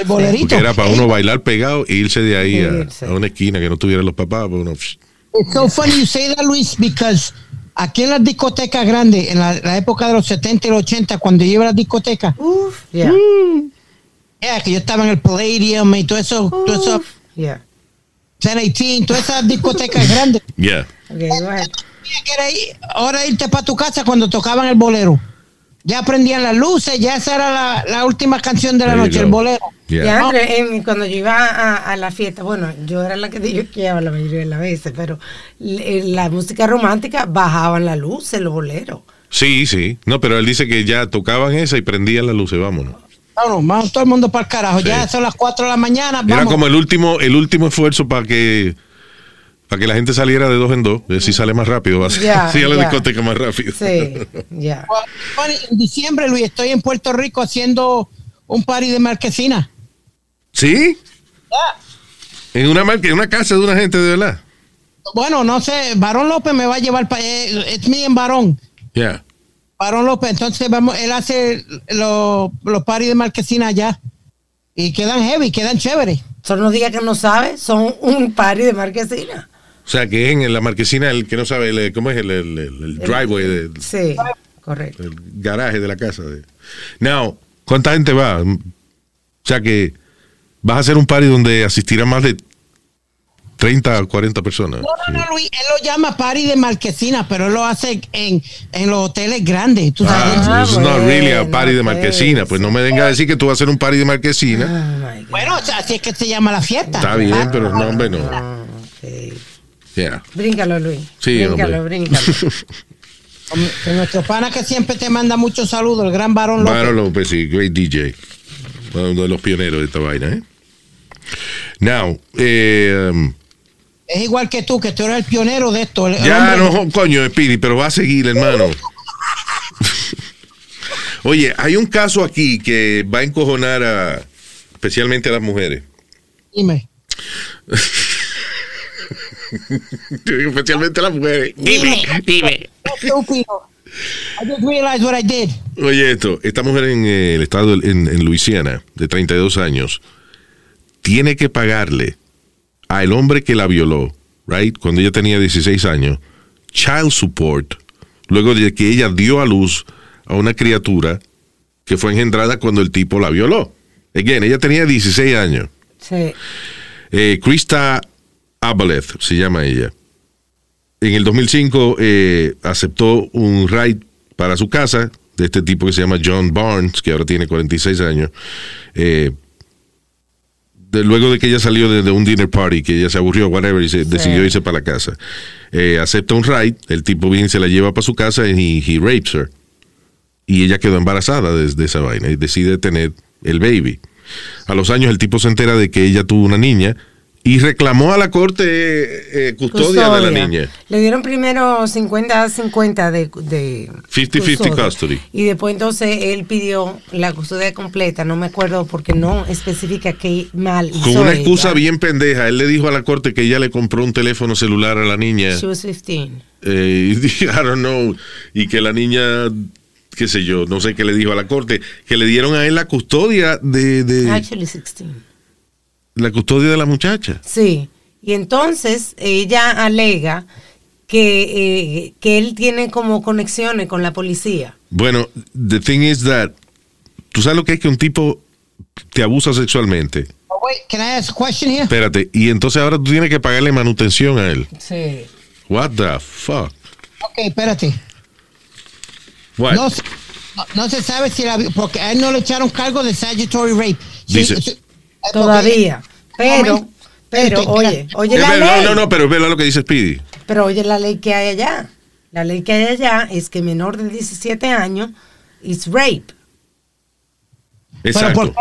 El bolerito. Porque era para uno bailar pegado e irse de ahí a, a una esquina que no tuvieran los papás. pues uno, It's so funny you say that, Luis, because aquí en las discotecas grandes, en la, la época de los 70 y los 80, cuando yo iba a las discotecas, Uf, yeah. era que yo estaba en el Palladium y todo eso, todo eso, yeah. 1018, todas esas discotecas grandes. yeah. Okay, ir- ahora irte para tu casa cuando tocaban el bolero. Ya prendían las luces, ya esa era la, la última canción de la There noche, go. el bolero. Yeah. En- cuando yo iba a, a la fiesta, bueno, yo era la que disqueaba la mayoría de las veces, pero l- la música romántica bajaban la luz, el bolero. Sí, sí. No, pero él dice que ya tocaban esa y prendían las luces, vámonos. Vámonos, vamos todo el mundo para el carajo. Sí. Ya son las 4 de la mañana. Era Vamos. como el último, el último esfuerzo para que para que la gente saliera de dos en dos, así sale más rápido, va a Ya, (laughs) sí, a la discoteca más rápido. Sí, ya. (laughs) En diciembre, Luis, estoy en Puerto Rico haciendo un party de marquesina. ¿Sí? En una marca, en una casa de una gente de verdad. Bueno, no sé, Barón López me va a llevar para... Es mi en Barón. Ya. Barón López, entonces vamos, él hace los los parties de marquesina allá. Y quedan heavy, quedan chéveres. Son los días que no sabes, son un party de marquesina. O sea, que en la marquesina, el que no sabe, el- ¿cómo es el, el- el- el driveway, Sí, correcto. el garaje de la casa? De... Now, ¿cuánta gente va? O sea, que vas a hacer un party donde asistirán más de 30 o 40 personas. No, no, no, Luis, él lo llama party de marquesina, pero él lo hace en, en los hoteles grandes. Tú sabes. Ah, this is not really a party de marquesina. Pues no me venga a decir que tú vas a hacer un party de marquesina. Oh. Bueno, o sea, así es que se llama la fiesta. Está bien, Ah, pero no, hombre, no. Ok. Yeah. Bríncalo, Luis. Sí, bríncalo, hombre. bríncalo. (laughs) Que nuestro pana que siempre te manda muchos saludos, el gran varón López. Byron López, sí, great DJ. Uno de los pioneros de esta vaina, ¿eh? Now, eh, um, Es igual que tú, que tú eres el pionero de esto. el- ya no, coño, Speedy, pero va a seguir, hermano. Oye, hay un caso aquí que va a encojonar a, especialmente a las mujeres. Dime. Especialmente a las mujeres. Dime, dime. I just realized what I did. Oye, esto, esta mujer en el estado, en, en Luisiana, de 32 años, tiene que pagarle al hombre que la violó, right, cuando ella tenía 16 años, child support, luego de que ella dio a luz a una criatura que fue engendrada cuando el tipo la violó. Again, ella tenía 16 años. Sí. Eh, Krista Abaleth se llama ella. En el 2005 eh, aceptó un ride para su casa de este tipo que se llama John Barnes, que ahora tiene 46 años. Eh, de- luego de que ella salió de, de un dinner party, que ella se aburrió, whatever, y se decidió irse para la casa. Eh, acepta un ride, el tipo viene y se la lleva para su casa y he, he rapes her. Y ella quedó embarazada desde esa vaina y decide tener el baby. A los años el tipo se entera de que ella tuvo una niña y reclamó a la corte eh, eh, custodia, de la niña. Le dieron primero 50-50 de, de 50-50 custody. Y después entonces él pidió la custodia completa, no me acuerdo porque no especifica qué mal hizo Con una ella. excusa bien pendeja, él le dijo a la corte que ella le compró un teléfono celular a la niña. She was 15. eh, (laughs) I don't know, y que la niña, qué sé yo, no sé qué le dijo a la corte, que le dieron a él la custodia de, de Actually 16. La custodia de la muchacha. Sí. Y entonces ella alega que, eh, que él tiene como conexiones con la policía. Bueno, the thing is that, tú sabes lo que es que un tipo te abusa sexualmente. Oh, wait, can I ask a question here? Espérate, y entonces ahora tú tienes que pagarle manutención a él. Sí. What the fuck? Ok, espérate. What? No, se- no, no se sabe si la... Porque a él no le echaron cargo de statutory rape. Sí, Dice- Todavía. Pero, pero, Espérate, oye, oye la ley. no, no, pero es verdad lo que dice Speedy. Pero oye la ley que hay allá. La ley que hay allá es que menor de 17 años es rape. Pero Exacto.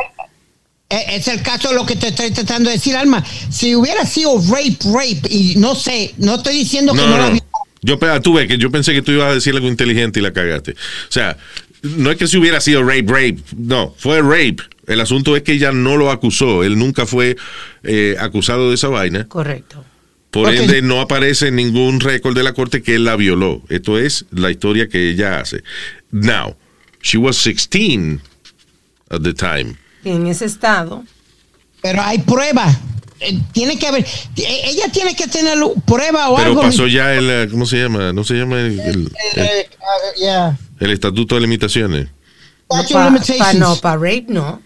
eh, es el caso de lo que te estoy tratando de decir, Alma. Si hubiera sido rape, rape, y no sé, no estoy diciendo que No, no, no, no. vi- Yo, pe- tú ves que yo pensé que tú ibas a decir algo inteligente y la cagaste. O sea, no es que si hubiera sido rape, rape. No, fue rape. El asunto es que ella no lo acusó. Él nunca fue eh, acusado de esa vaina. Correcto. Por ende, no aparece en ningún récord de la corte que él la violó. Esto es la historia que ella hace. Now, she was 16 at the time. En ese estado. Pero hay prueba. Eh, Tiene que haber. eh, Ella tiene que tener prueba o Pero algo. pasó ya el, ¿cómo se llama? No se llama el, el- el- yeah. el estatuto de limitaciones. No, para no, pa rape no.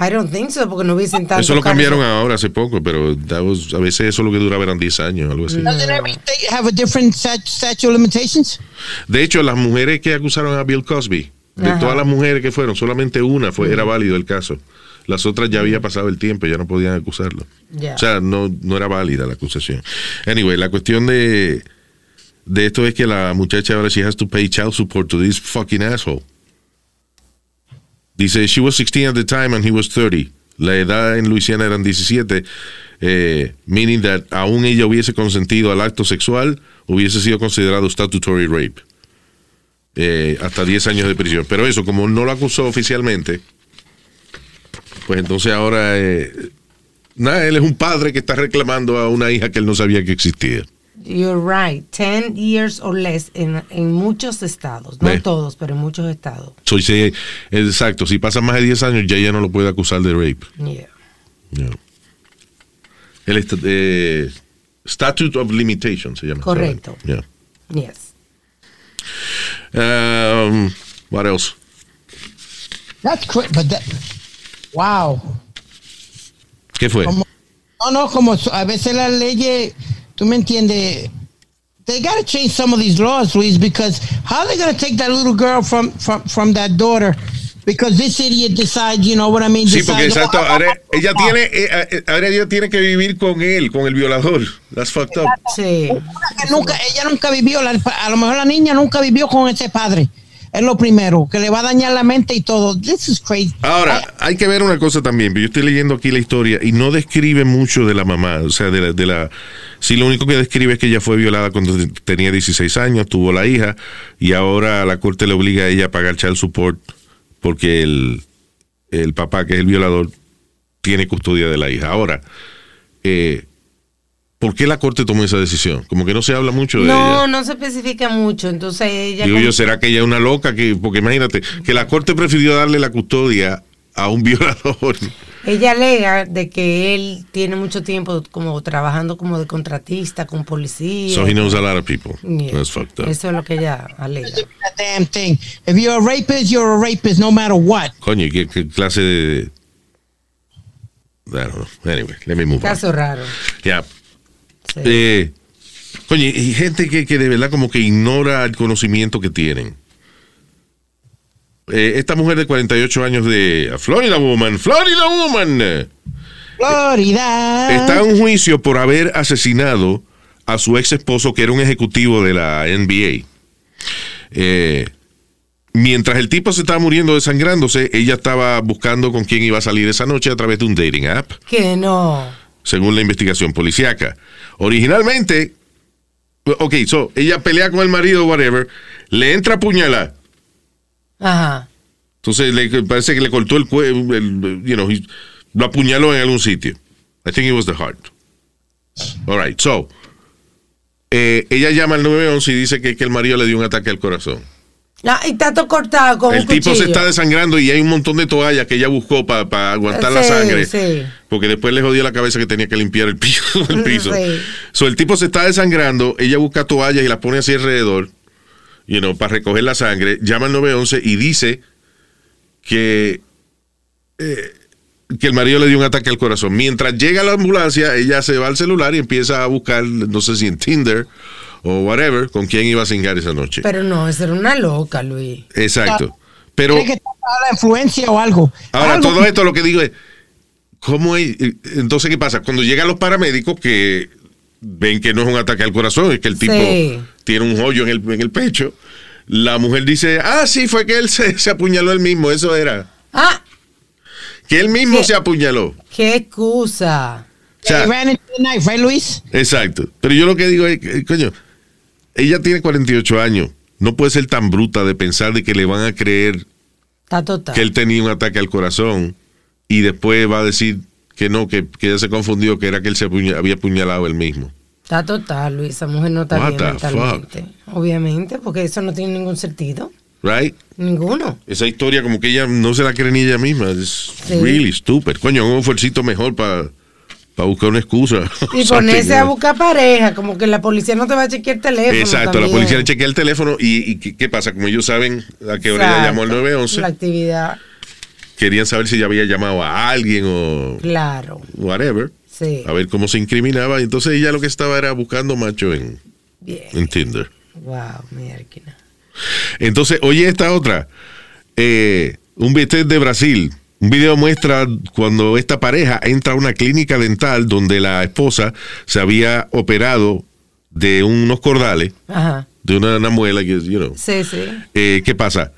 I don't think so, porque no hubiesen tanto Eso lo caso. cambiaron ahora hace poco, pero that was- a veces eso lo que duraba eran 10 años, algo así. State have a different stat- statute of limitations? De hecho, las mujeres que acusaron a Bill Cosby, de Ajá. todas las mujeres que fueron, solamente una fue, era válido el caso. Las otras ya había pasado el tiempo, ya no podían acusarlo. O sea, no, no era válida la acusación. Anyway, la cuestión de, de esto es que la muchacha ahora she has to pay child support to this fucking asshole. Dice, she was 16 at the time and he was 30. La edad en Luisiana eran 17, eh, meaning that aún ella hubiese consentido al acto sexual, hubiese sido considerado statutory rape. Eh, hasta 10 años de prisión. Pero eso, como no lo acusó oficialmente, pues entonces ahora, eh, nada, él es un padre que está reclamando a una hija que él no sabía que existía. You're right. 10 years or less en, en muchos estados. No todos, pero en muchos estados. So, si- exacto, si pasa más de 10 años ya ella no lo puede acusar de rape. Yeah. Yeah. El est- eh, Statute of Limitation se llama. Correcto. Yeah. Yes. Um, what else? That's cra- but that, wow. ¿Qué fue? Como- no, no, como a veces las leyes, tú me entiendes, they gotta change some of these laws, Luis, because how are they gonna take that little girl from, from, from that daughter? Because this idiot decides, you know what I mean? Sí, porque exacto. Ahora ella tiene, eh, eh, ahora ella tiene que vivir con él, con el violador. That's fucked up. Sí. nunca, ella nunca vivió, la- a lo mejor la niña nunca vivió con ese padre. Es lo primero, que le va a dañar la mente y todo. This is crazy. Ahora, hay que ver una cosa también. Yo estoy leyendo aquí la historia y no describe mucho de la mamá. O sea, de la, de la. Sí, lo único que describe es que ella fue violada cuando tenía 16 años, tuvo la hija y ahora la corte le obliga a ella a pagar child support porque el, el papá, que es el violador, tiene custodia de la hija. Ahora, eh, ¿por qué la corte tomó esa decisión? Como que no se habla mucho de ella. No, no se especifica mucho. Entonces ella. Digo yo, ¿será que ella es una loca? que Porque imagínate, que la corte prefirió darle la custodia a un (laughs) violador. Ella alega de que él tiene mucho tiempo como trabajando como de contratista con policía. So he knows a lot of people. Yeah. That's fucked up. Eso es lo que ella alega. Damn thing. If you're a rapist, you're a rapist no matter what. Coño, ¿y ¿qué, qué clase de...? I don't know. Anyway, let me move on. Caso raro. Yeah. Eh, coño, y gente que, que de verdad como que ignora el conocimiento que tienen. Eh, esta mujer de 48 años de Florida Woman, Florida Woman, eh, Florida. está en juicio por haber asesinado a su ex esposo que era un ejecutivo de la NBA. Eh, mientras el tipo se estaba muriendo desangrándose, ella estaba buscando con quién iba a salir esa noche a través de un dating app Que no. Según la investigación policíaca. Originalmente, ok, so, ella pelea con el marido, whatever, le entra a puñalar. Ajá. Entonces le, parece que le cortó el cuello, el- you know, lo apuñaló en algún sitio. I think it was the heart. All right, so, eh, ella llama al 911 y dice que, que el marido le dio un ataque al corazón. Ah, y está todo cortado con el un tipo se está desangrando y hay un montón de toallas que ella buscó para aguantar la sangre. sí. Porque después le jodió la cabeza que tenía que limpiar el piso. (laughs) El piso. Sí. So, el tipo se está desangrando, ella busca toallas y las pone así alrededor, you know, para recoger la sangre, llama al 911 y dice que, eh, que el marido le dio un ataque al corazón. Mientras llega la ambulancia, ella se va al celular y empieza a buscar, no sé si en Tinder o whatever, con quién iba a cingar esa noche. Pero no, esa era una loca, Luis. Exacto. Pero Tiene que estar la influencia o algo. ahora Algo todo que- esto lo que digo es, ¿cómo es? Entonces, ¿qué pasa? Cuando llegan los paramédicos que ven que no es un ataque al corazón, es que el tipo Sí. tiene un hoyo en el, en el pecho, la mujer dice, ah, sí, fue que él se, (laughs) se apuñaló él mismo, eso era. Ah, Que él mismo ¿Qué? se apuñaló. qué excusa. O sea, They ran into the knife, right, Luis? Exacto. Pero yo lo que digo es, coño, ella tiene 48 años. No puede ser tan bruta de pensar de que le van a creer que él tenía un ataque al corazón y después va a decir que no, que, que ella se confundió, que era que él se apuña- había apuñalado él mismo. Está total, Luis. Esa mujer no está What bien mentalmente. Obviamente, porque eso no tiene ningún sentido. Right? Ninguno. Esa historia como que ella no se la cree ni ella misma. Es Sí. really stupid. Coño, un esfuerzo mejor para buscar una excusa. Y (laughs) ponerse a buscar pareja, como que la policía no te va a chequear el teléfono. Exacto, la policía le chequea el teléfono y, y ¿qué, qué pasa? Como ellos saben a qué hora ella Exacto. llamó al 911, La actividad, querían saber si ella había llamado a alguien o claro. whatever. Sí. A ver cómo se incriminaba. Y entonces ella lo que estaba era buscando macho en, Bien. en Tinder. Wow, mierda. Entonces, oye esta otra. Eh, un video de Brasil. Un video muestra cuando esta pareja entra a una clínica dental donde la esposa se había operado de unos cordales, Ajá. de una, una muela que, you know. Sí, sí. Eh, ¿Qué pasa?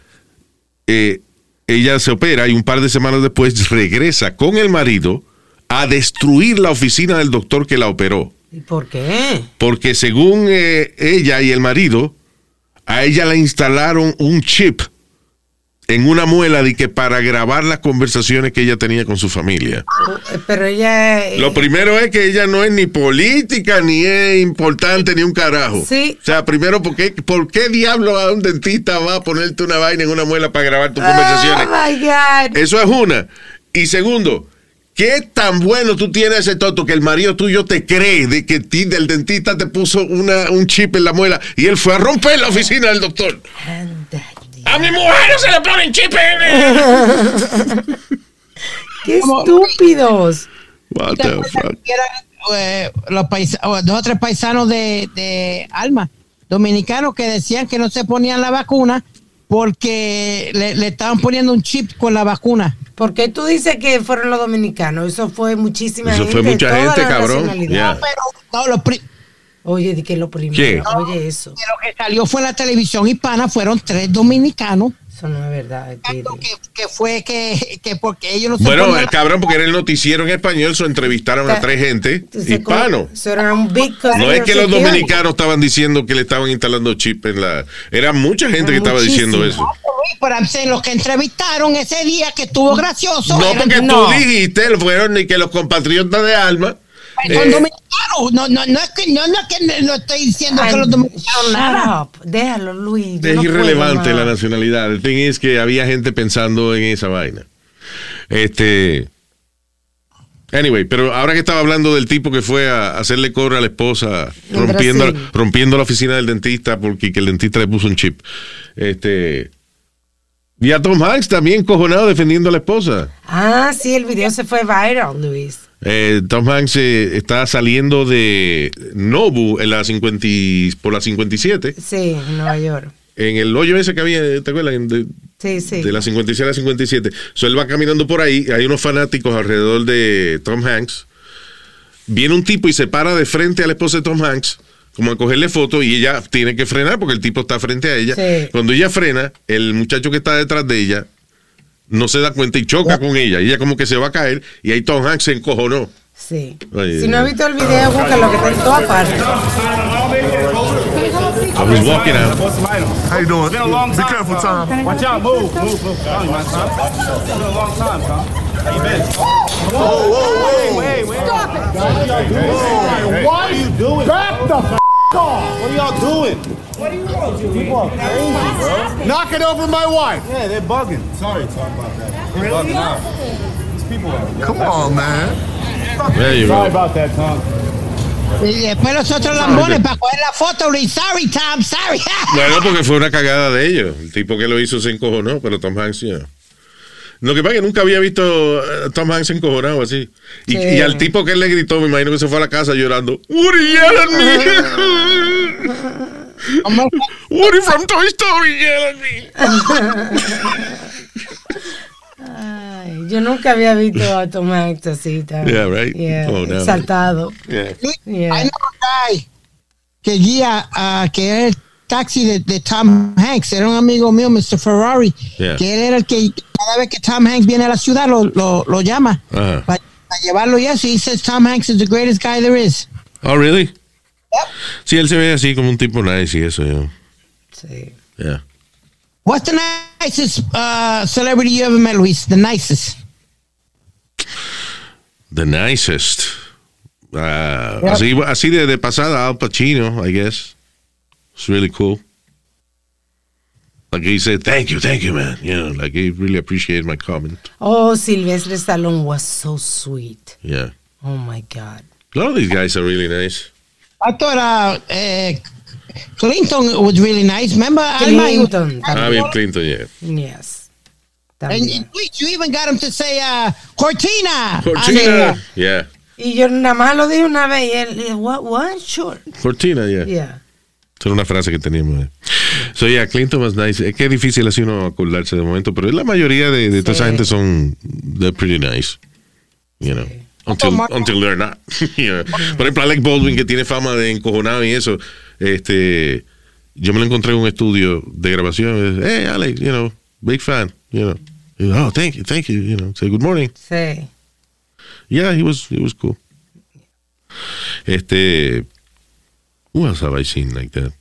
Eh, ella se opera y un par de semanas después regresa con el marido a destruir la oficina del doctor que la operó. ¿Y por qué? Porque según eh, ella y el marido, a ella le instalaron un chip en una muela de que para grabar las conversaciones que ella tenía con su familia. Eh, Pero ella. eh, Lo primero es que ella no es ni política, ni es importante, ni un carajo. Sí. O sea, primero, ¿por qué, ¿por qué diablo a un dentista va a ponerte una vaina en una muela para grabar tus conversaciones? Oh my God. Eso es una. Y segundo, ¿qué tan bueno tú tienes ese toto que el marido tuyo te cree de que ti, del dentista te puso una, un chip en la muela y él fue a romper la oficina del doctor? A mi mujer no se le ponen chip en (laughs) ¡Qué estúpidos! What ¿Te acuerdas que eran, eh, los paisa- o dos o tres paisanos de, de Alma, dominicanos, que decían que no se ponían la vacuna porque le, le estaban poniendo un chip con la vacuna. ¿Por qué tú dices que fueron los dominicanos? Eso fue muchísima Eso gente. fue mucha gente, cabrón. Yeah. Pero no, lo, pri- Oye, di que lo primero. ¿Qué? Oye, eso. que lo que salió fue la televisión hispana, fueron tres dominicanos. Eso no es verdad. Que, que fue que, que porque ellos no se Bueno, el la- cabrón, porque era el noticiero en español, se entrevistaron a tres gente hispanos. como- Eso era un big No es que los dominicanos estaban diciendo que le estaban instalando chip en la... Era mucha gente que estaba diciendo eso. Luis, Pero los que entrevistaron ese día que estuvo gracioso. No, eran- porque no, tú dijiste, fueron ni que los compatriotas de Alma... son eh, dominicanos. No, no, no es que no, no es que no estoy diciendo Ay, que los dominicanos nada. shut up. Déjalo, Luis. es no puedo irrelevante la nacionalidad. El thing es que había gente pensando en esa vaina. Este. Anyway, pero ahora que estaba hablando del tipo que fue a hacerle cobro a la esposa, En rompiendo, rompiendo la oficina del dentista porque que el dentista le puso un chip. Este. Y a Tom Hanks también cojonado defendiendo a la esposa. Ah, sí, el video se fue viral, Luis. Eh, Tom Hanks eh, está saliendo de Nobu en la 50 y- por la 57, Sí, en Nueva York. en el hoyo ese que había, ¿te acuerdas? De- Sí, sí. de la 56 a la 57. So, él va caminando por ahí, hay unos fanáticos alrededor de Tom Hanks. Viene un tipo y se para de frente a la esposa de Tom Hanks, como a cogerle foto, y ella tiene que frenar porque el tipo está frente a ella. Sí. Cuando ella frena, el muchacho que está detrás de ella no se da cuenta y choca con ella. Y ella como que se va a caer, y ahí Tom Hanks se encojonó. Sí. Ay, Si no has visto el video, búscalo que está en todas partes. I was walking out. How you doing? Be careful, Tom. Watch out, move, move, move. Sorry, man, son. It's been a long time, Tom. How you been? Whoa, whoa, whoa. Wait, wait. Stop it. What are? What you doing? Back the off. What are y'all doing? What are you doing? People are crazy, bro. Knock it over my wife. Yeah, they're bugging. Sorry, Tom, about that. They're bugging out. These people are. Come on, man. There you Sorry go. about that, Tom. Y después los otros lambones para coger la foto. Sorry, Tom, sorry. Bueno, porque fue una cagada de ellos. El tipo que lo hizo se encojonó, pero Tom Hanks ya. Lo que pasa es que nunca había visto a Tom Hanks encojonado así. Y, Sí. y al tipo que él le gritó, me imagino que se fue a la casa llorando. Woody yell at me. (laughs) Woody from Toy Story yell at me. Ay, yo nunca había visto a Tom Hanks así tan Yeah, right? yeah, Oh, no. exaltado. Yeah. Yeah. Hay un guy que guía, ah, que el taxi de, de Tom Hanks. Era un amigo mío, Mr. Ferrari. Yeah. Que él era el que cada vez que Tom Hanks viene a la ciudad lo, lo, lo llama Ajá. para llevarlo y eso. Y says Tom Hanks is the greatest guy there is. Oh, really? Sí, él se ve así como un tipo nice y eso, yo. Sí. Yeah. What's the nicest uh, celebrity you ever met, Luis? The nicest. The nicest. Ah, Yeah. así, así de, de pasada, Al Pacino, I guess. It's really cool. Like he said, thank you, thank you, man. You know, like he really appreciated my comment. Oh, Sylvester Stallone was so sweet. Yeah. Oh my God. A lot of these guys are really nice. I thought uh, uh, Clinton was really nice. Remember, Alma? He was- Clinton. Ah, Bill Clinton, yeah. Yes. And También. you, you even got him to say uh, Cortina. Cortina. Yeah. Y yo nada más lo dije una vez y él, what, what? Sure. Cortina, yeah. Yeah. Era una frase que teníamos. eh. So, yeah, Clinton was nice. Es que es difícil así uno acordarse de momento, pero la mayoría de, de toda esa Sí. gente son, they're pretty nice. You know. Until, until they're not. (laughs) Know. Por ejemplo, Alec Baldwin, que tiene fama de encojonado y eso, este, yo me lo encontré en un estudio de grabación. Hey, Alec, you know, big fan, you know. Oh, thank you, thank you, you know. Say good morning. Sí. Yeah, he was, he was cool. Este, who else have I seen like that?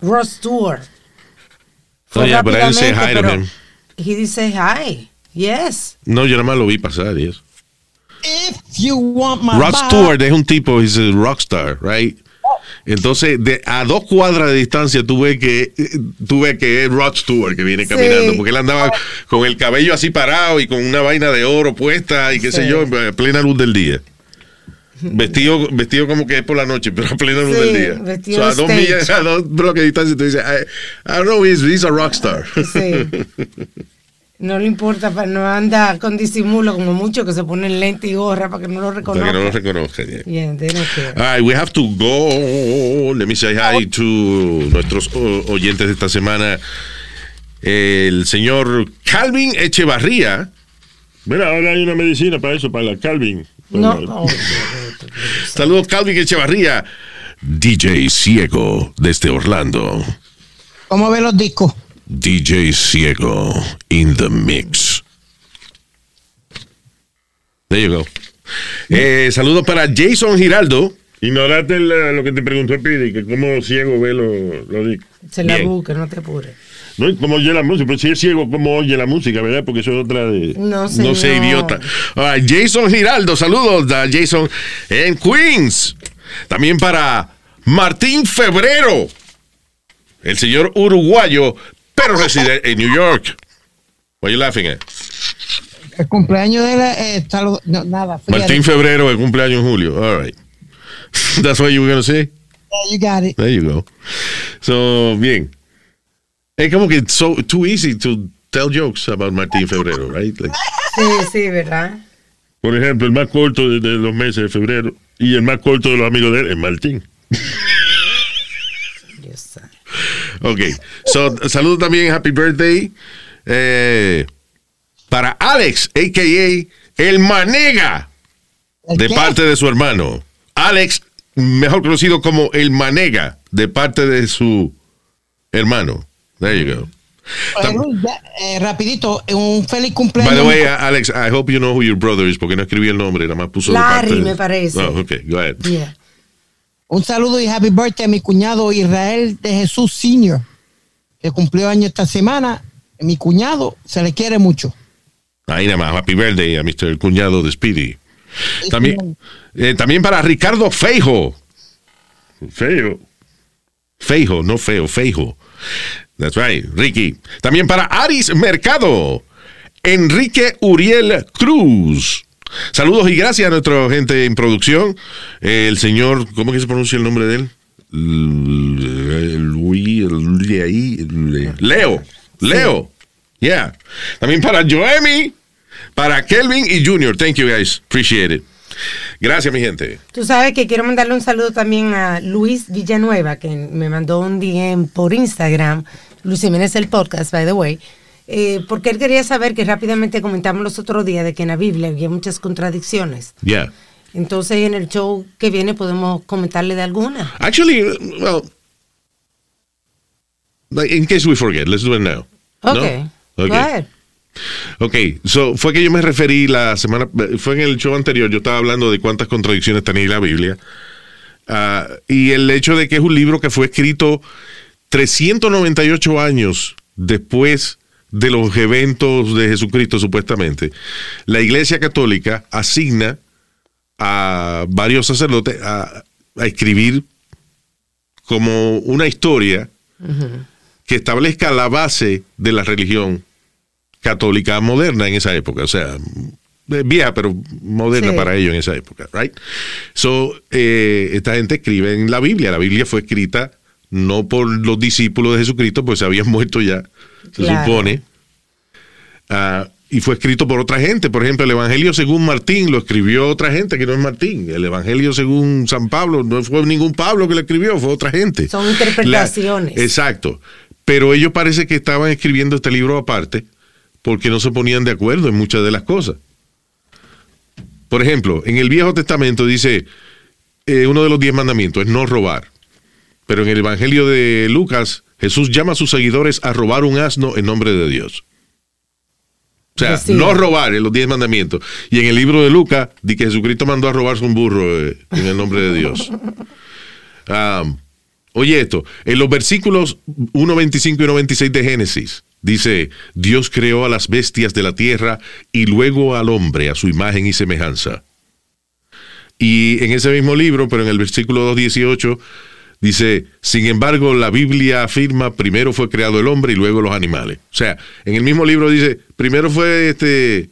Ross Stewart. Oh, yeah, but I didn't say rápidamente, hi to pero him. He did say hi. Yes. No, yo nada más lo vi pasar y eso. If you want my Rod Stewart es un tipo, he's a rockstar, right? Entonces, de, a dos cuadras de distancia, tú ves que, tú ves que es Rod Stewart que viene Sí. caminando, porque él andaba con el cabello así parado y con una vaina de oro puesta y qué sé Sí. yo, a plena luz del día. (laughs) Vestido, vestido como que es por la noche, pero (laughs) a plena luz Sí, del día. vestido So, a dos stage. millas, (laughs) a dos bloques de distancia, tú dices, I, I don't know, he's, he's a rockstar. Sí. No le importa, no anda con disimulo como mucho que se ponen lente y gorra para que no lo Para reconozcan. que no lo reconozcan. yeah. Yeah, they don't care. All right, we have to go. Let me say hi to nuestros oyentes de esta semana. El señor Calvin Echevarría. Mira, ahora hay una medicina para eso, para la Calvin. No, Para- oh, Saludos, Calvin Echevarría. DJ Ciego desde Orlando. ¿Cómo ve los discos? DJ Ciego in the mix. There you go. Eh, saludos para Jason Giraldo. Ignoraste la- lo que te preguntó Pidi, que cómo ciego ve lo, lo discos. se la Bien. busca, no te apures. No, y cómo oye la música, pero si es ciego, cómo oye la música, ¿verdad? Porque eso es otra de... No, No señor. sé, idiota. Right, Jason Giraldo, saludos a Jason en Queens. También para Martín Febrero, el señor uruguayo, pero reside en New York. What are you laughing at? El cumpleaños de él eh, está lo- no, nada. Martín. Febrero, el cumpleaños en julio. All right. (laughs) That's what you were going to say? Yeah, you got it. There you go. So, bien. Es como que so too easy to tell jokes about Martín Febrero, right? Like, Sí, sí, ¿verdad? Por ejemplo, el más corto de, de los meses de febrero y el más corto de los amigos de él es Martín. Dios. Ok. So, saludo también, happy birthday. eh, para Alex, a.k.a. El Manega, ¿El de qué? parte de su hermano. Alex, mejor conocido como El Manega, de parte de su hermano. There you go. Eh, eh, rapidito, un feliz By cumpleaños. the way, Alex, I hope you know who your brother is, porque no escribí el nombre, nada más puso Larry, me parece. Oh, ok, go ahead. Yeah. Un saludo y happy birthday a mi cuñado Israel de Jesús Senior, que cumplió año esta semana. Mi cuñado se le quiere mucho. Ahí nada más, happy birthday a Mr. Cuñado de Speedy. También, eh, también para Ricardo Feijo. Feo. Feijo, no feo, Feijo. That's right, Ricky. También para Aris Mercado. Enrique Uriel Cruz. Saludos y gracias a nuestra gente en producción. El señor, ¿cómo que se pronuncia el nombre de él? Luis, Leo. Leo. Yeah. También para Joemi, para Kelvin y Junior. Thank you guys. Appreciate it. Gracias, mi gente. Tú sabes que quiero mandarle un saludo también a Luis Villanueva, que me mandó un DM por Instagram. Luis Jiménez el podcast, by the way. eh, porque él quería saber que rápidamente comentamos los otros días de que en la Biblia había muchas contradicciones. Yeah. Entonces en el show que viene podemos comentarle de alguna. Actually, well, in case we forget, let's do it now. Ok. No? Okay. Ok, so fue que yo me referí la semana, fue en el show anterior, yo estaba hablando de cuántas contradicciones tenía la Biblia. Ah, y el hecho de que es un libro que fue escrito 398 años después de los eventos de Jesucristo, supuestamente. La Iglesia Católica asigna a varios sacerdotes a, a escribir como una historia que establezca la base de la religión católica moderna en esa época. O sea, eh, vieja, pero moderna Sí. para ellos en esa época, right? So, eh, esta gente escribe en la Biblia. La Biblia fue escrita no por los discípulos de Jesucristo, pues se habían (laughs) muerto ya, se Claro. supone. Ah, y fue escrito por otra gente. Por ejemplo, el Evangelio según Martín lo escribió otra gente que no es Martín. El Evangelio según San Pablo no fue ningún Pablo que lo escribió, fue otra gente. Son interpretaciones. La- exacto. Pero ellos parece que estaban escribiendo este libro aparte porque no se ponían de acuerdo en muchas de las cosas. Por ejemplo, en el Viejo Testamento dice, eh, uno de los diez mandamientos es no robar. Pero en el Evangelio de Lucas, Jesús llama a sus seguidores a robar un asno en nombre de Dios. O sea, Decía. no robar en los diez mandamientos. Y en el libro de Lucas, di que Jesucristo mandó a robarse un burro eh, en el nombre de Dios. (laughs) Ah, oye esto, en los versículos 1.25 y 1.26 de Génesis, dice, Dios creó a las bestias de la tierra y luego al hombre a su imagen y semejanza. Y en ese mismo libro, pero en el versículo 2.18, dice, sin embargo, la Biblia afirma, primero fue creado el hombre y luego los animales. O sea, en el mismo libro dice, primero fue este, eh,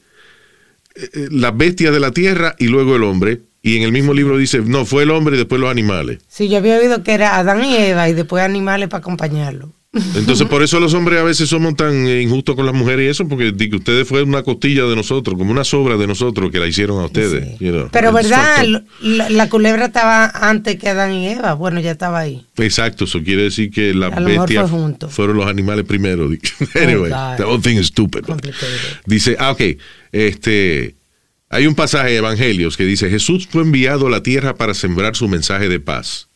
eh, las bestias de la tierra y luego el hombre. Y en el mismo libro dice, no, fue el hombre y después los animales. Sí, yo había oído que era Adán y Eva y después animales para acompañarlo. Entonces, por eso los hombres a veces somos tan injustos con las mujeres y eso, porque ustedes fue una costilla de nosotros, como una sobra de nosotros que la hicieron a ustedes. you know. Pero verdad, la, la culebra estaba antes que Adán y Eva. Bueno, ya estaba ahí. Exacto, eso quiere decir que las A bestias fueron los animales primero. (laughs) di- anyway, the whole thing is stupid. Dice, ah, ok, este, hay un pasaje de Evangelios que dice, Jesús fue enviado a la tierra para sembrar su mensaje de paz.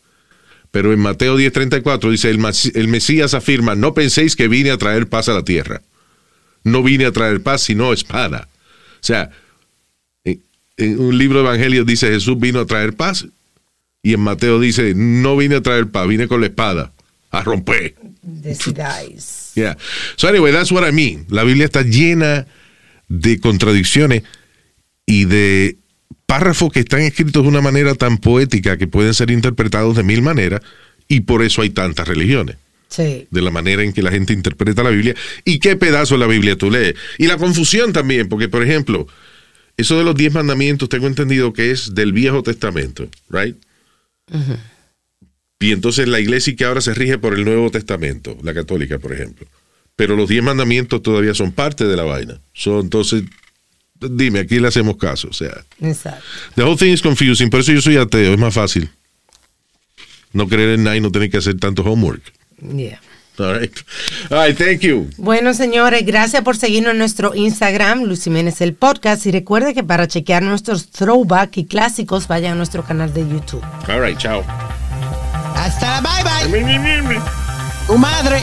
Pero en Mateo 10:34 dice, el, Mesías afirma, no penséis que vine a traer paz a la tierra. No vine a traer paz, sino espada. O sea, en, un libro de Evangelios dice, Jesús vino a traer paz. Y en Mateo dice, no vine a traer paz, vine con la espada a romper. Decidáis. (laughs) Yeah. So anyway, that's what I mean. La Biblia está llena de contradicciones y de párrafos que están escritos de una manera tan poética que pueden ser interpretados de mil maneras y por eso hay tantas religiones. Sí. De la manera en que la gente interpreta la Biblia y qué pedazo de la Biblia tú lees. Y la confusión también, porque por ejemplo, eso de los diez mandamientos tengo entendido que es del Viejo Testamento, right? Y entonces la iglesia que ahora se rige por el Nuevo Testamento, la católica, por ejemplo. Pero los diez mandamientos todavía son parte de la vaina. So, entonces, dime, aquí le hacemos caso. O sea, Exacto. the whole thing is confusing. Por eso yo soy ateo, es más fácil. No creer en nada y no tener que hacer tanto homework. Yeah. All right. All right, thank you. Bueno, señores, gracias por seguirnos en nuestro Instagram, Luis Jiménez el Podcast. Y recuerde que para chequear nuestros throwback y clásicos, vayan a nuestro canal de YouTube. All right, chao. Hasta la bye bye. Tu madre.